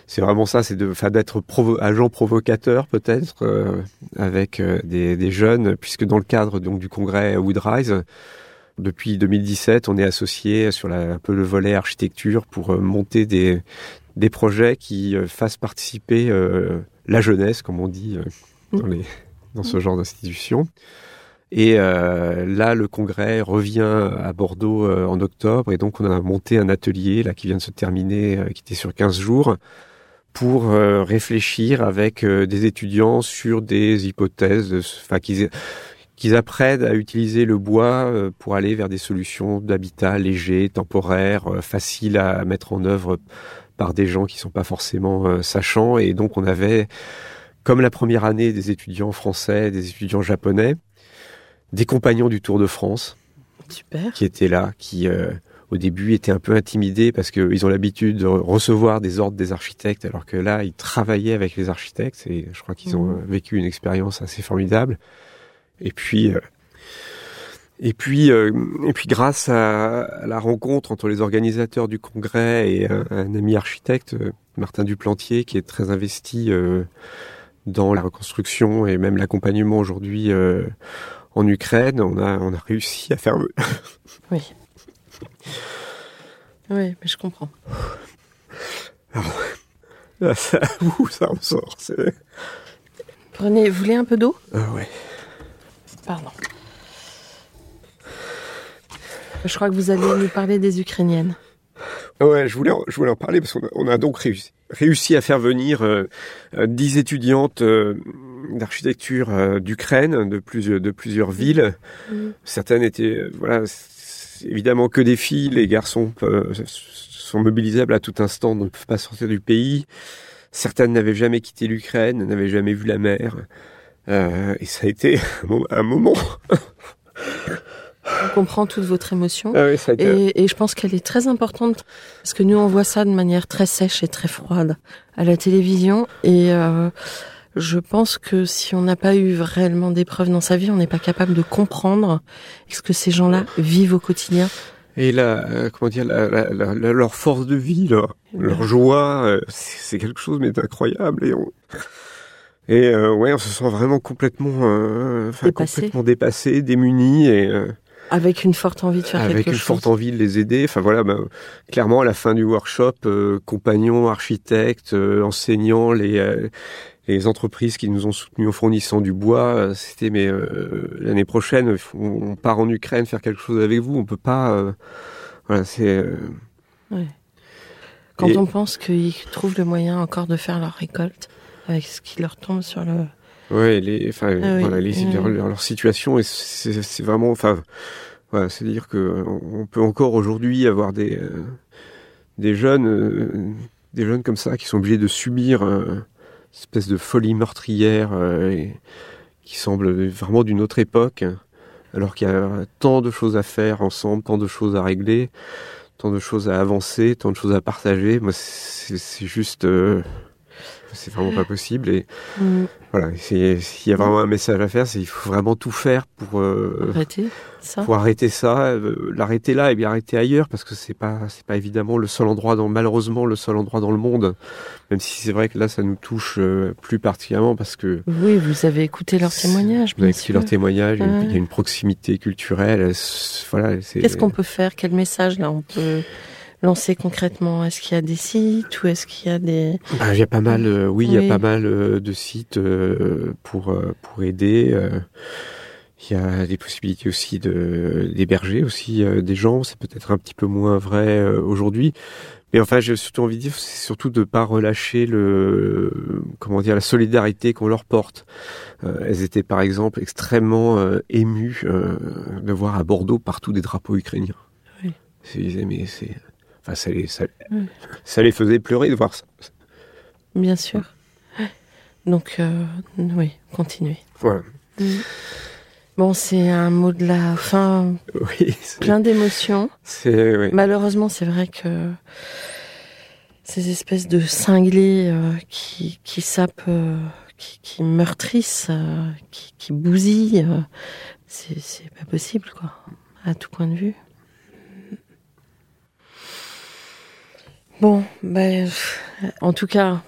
c'est vraiment ça, c'est de, enfin d'être provo agent provocateur peut-être euh, avec euh, des, des jeunes, puisque dans le cadre donc du congrès Woodrise, depuis 2017, on est associé sur la, un peu le volet architecture pour euh, monter des des projets qui euh, fassent participer euh, la jeunesse, comme on dit euh, dans les dans ce genre d'institution. Et euh, là, le congrès revient à Bordeaux en octobre, et donc on a monté un atelier là qui vient de se terminer, qui était sur 15 jours, pour réfléchir avec des étudiants sur des hypothèses, enfin qu'ils qu'ils apprennent à utiliser le bois euh, pour aller vers des solutions d'habitat léger, temporaire, euh, facile à mettre en œuvre par des gens qui sont pas forcément euh, sachants. Et donc on avait, comme la première année, des étudiants français, des étudiants japonais, des compagnons du Tour de France Super. qui étaient là, qui euh, au début étaient un peu intimidés parce qu'ils ont l'habitude de re- recevoir des ordres des architectes, alors que là, ils travaillaient avec les architectes et je crois qu'ils ont euh, vécu une expérience assez formidable. Et puis, euh, et puis, euh, et puis, grâce à, la rencontre entre les organisateurs du congrès et un, un ami architecte, euh, Martin Duplantier, qui est très investi dans la reconstruction et même l'accompagnement aujourd'hui en Ukraine, on a, on a réussi à faire Oui. Oui, mais je comprends. Là, ça, ouh, ça en sort. Prenez, vous voulez un peu d'eau? Ah ouais. Pardon. Je crois que vous allez nous parler des Ukrainiennes. Ouais, je voulais, en- je voulais en parler parce qu'on a, on a donc réussi, réussi à faire venir euh, euh, dix étudiantes euh, d'architecture euh, d'Ukraine, de plusieurs, de plusieurs villes. Mhm. Certaines étaient, voilà, évidemment que des filles. Les garçons sont mobilisables à tout instant, ne peuvent pas sortir du pays. Certaines n'avaient jamais quitté l'Ukraine, n'avaient jamais vu la mer. Euh, et ça a été un mo- un moment. On comprend toute votre émotion. Ah a été- Et, et je pense qu'elle est très importante parce que nous on voit ça de manière très sèche et très froide à la télévision et euh, je pense que si on n'a pas eu réellement d'épreuves dans sa vie, on n'est pas capable de comprendre ce que ces gens-là vivent au quotidien. Et là, euh, comment dire, la- la- la- la- leur force de vie, leur, leur joie, euh, c'est c'est quelque chose mais d'incroyable. Et, on... et euh, ouais, on se sent vraiment complètement, euh, Dépassé. complètement dépassé, démuni et euh, Avec une forte envie de faire avec quelque une chose. forte envie de les aider. Enfin voilà, bah, clairement à la fin du workshop, euh, compagnons, architectes, euh, enseignants, les euh, les entreprises qui nous ont soutenus en fournissant du bois, euh, c'était mais euh, l'année prochaine, on part en Ukraine faire quelque chose avec vous. On peut pas. euh, voilà, c'est. euh, Quand Et- on pense qu'ils trouvent le moyen encore de faire leur récolte avec ce qui leur tombe sur le... Ouais, les, enfin, Ah oui, voilà, les, oui. leur, leur- leur situation, et c'est vraiment, enfin, voilà, c'est dire que on peut encore aujourd'hui avoir des euh, des jeunes, euh, des jeunes comme ça qui sont obligés de subir euh, une espèce de folie meurtrière et qui semble vraiment d'une autre époque, alors qu'il y a tant de choses à faire ensemble, tant de choses à régler, tant de choses à avancer, tant de choses à partager. Moi, c'est juste, c'est vraiment pas possible et Mm, voilà, s'il y a vraiment un message à faire, c'est il faut vraiment tout faire pour euh, arrêter ça. pour arrêter ça, euh, l'arrêter là et bien arrêter ailleurs parce que c'est pas c'est pas évidemment le seul endroit dans malheureusement le seul endroit dans le monde. Même si c'est vrai que là ça nous touche euh, plus particulièrement parce que Oui, vous avez écouté leurs témoignages. vous avez écouté leur sûr. témoignage, il y a une- proximité culturelle, voilà. Qu'est-ce qu'on peut faire? Quel message là on peut lancer concrètement? Est-ce qu'il y a des sites ou est-ce qu'il y a des Ah, Il y a pas mal, euh, oui, il y a pas mal euh, de sites euh, pour pour aider. Il y a des possibilités aussi de d'héberger aussi des gens. C'est peut-être un petit peu moins vrai aujourd'hui, mais enfin, j'ai surtout envie de dire, c'est surtout de pas relâcher le comment dire la solidarité qu'on leur porte. Euh, elles étaient par exemple extrêmement euh, émues euh, de voir à Bordeaux partout des drapeaux ukrainiens. Oui. Ils disaient, mais c'est, enfin, ça les ça, Oui. ça les faisait pleurer de voir ça. Bien sûr. Donc, euh, oui, continuez. Voilà. Mm. Bon, c'est un mot de la fin, Oui, plein d'émotions. c'est oui. Malheureusement, c'est vrai que ces espèces de cinglés euh, qui, qui sapent, euh, qui, qui meurtrissent, euh, qui, qui bousillent, c'est c'est pas possible, quoi, à tout point de vue. Bon, ben, en tout cas,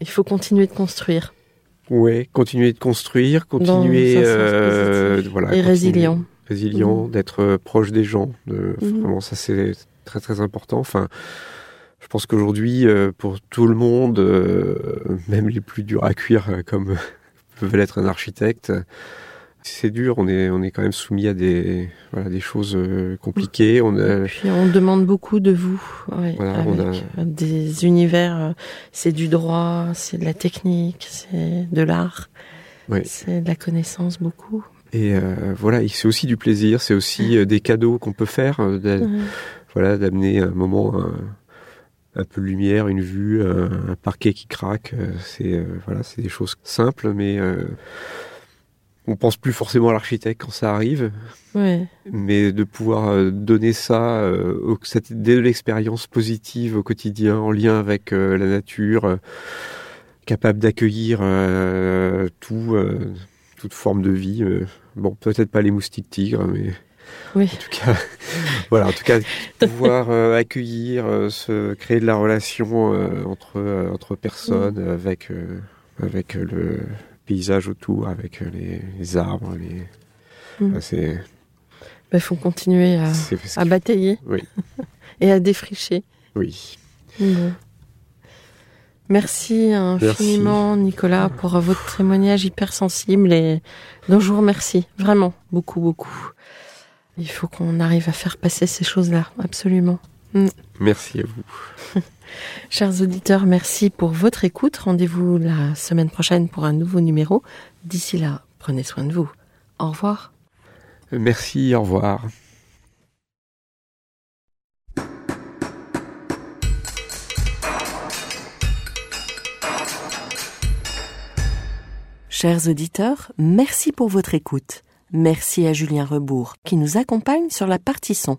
il faut continuer de construire Ouais, continuer de construire, continuer, euh, positif voilà, et continuer- résilient. résilient, Mhm. d'être euh, proche des gens. De, Mhm. Vraiment, ça c'est très très important. Enfin, je pense qu'aujourd'hui, euh, pour tout le monde, euh, même les plus durs à cuire, comme peuvent l'être un architecte, c'est dur. On est on est quand même soumis à des voilà des choses euh, compliquées. On a Et puis on demande beaucoup de vous, ouais, Voilà, on avec euh, des univers, euh, c'est du droit, c'est de la technique, c'est de l'art, Ouais. c'est de la connaissance beaucoup. et euh, voilà, c'est aussi du plaisir. C'est aussi des cadeaux qu'on peut faire. Ouais. voilà, d'amener un moment, un, un peu de lumière, une vue, un, un parquet qui craque. C'est euh, voilà, c'est des choses simples, mais euh, on pense plus forcément à l'architecte quand ça arrive, Ouais. mais de pouvoir euh, donner ça, euh, cette de l'expérience positive au quotidien, en lien avec euh, la nature, euh, capable d'accueillir tout, toute forme de vie. bon, peut-être pas les moustiques tigres, mais Oui. en tout cas, voilà, en tout cas, pouvoir accueillir, se créer de la relation entre entre personnes, avec euh, avec euh, le paysage autour, avec euh, les, les arbres, les. Mm. Enfin, c'est Il faut continuer à, batailler Oui. et à défricher. Oui. Bon. Merci infiniment, Nicolas, pour votre témoignage hyper sensible et dont je vous remercie vraiment beaucoup, beaucoup. Il faut qu'on arrive à faire passer ces choses-là, absolument. Merci à vous. Chers auditeurs, merci pour votre écoute. Rendez-vous la semaine prochaine pour un nouveau numéro. D'ici là, prenez soin de vous. Au revoir. Merci. Au revoir. Chers auditeurs, merci pour votre écoute. Merci à Julien Rebourg qui nous accompagne sur la partie son.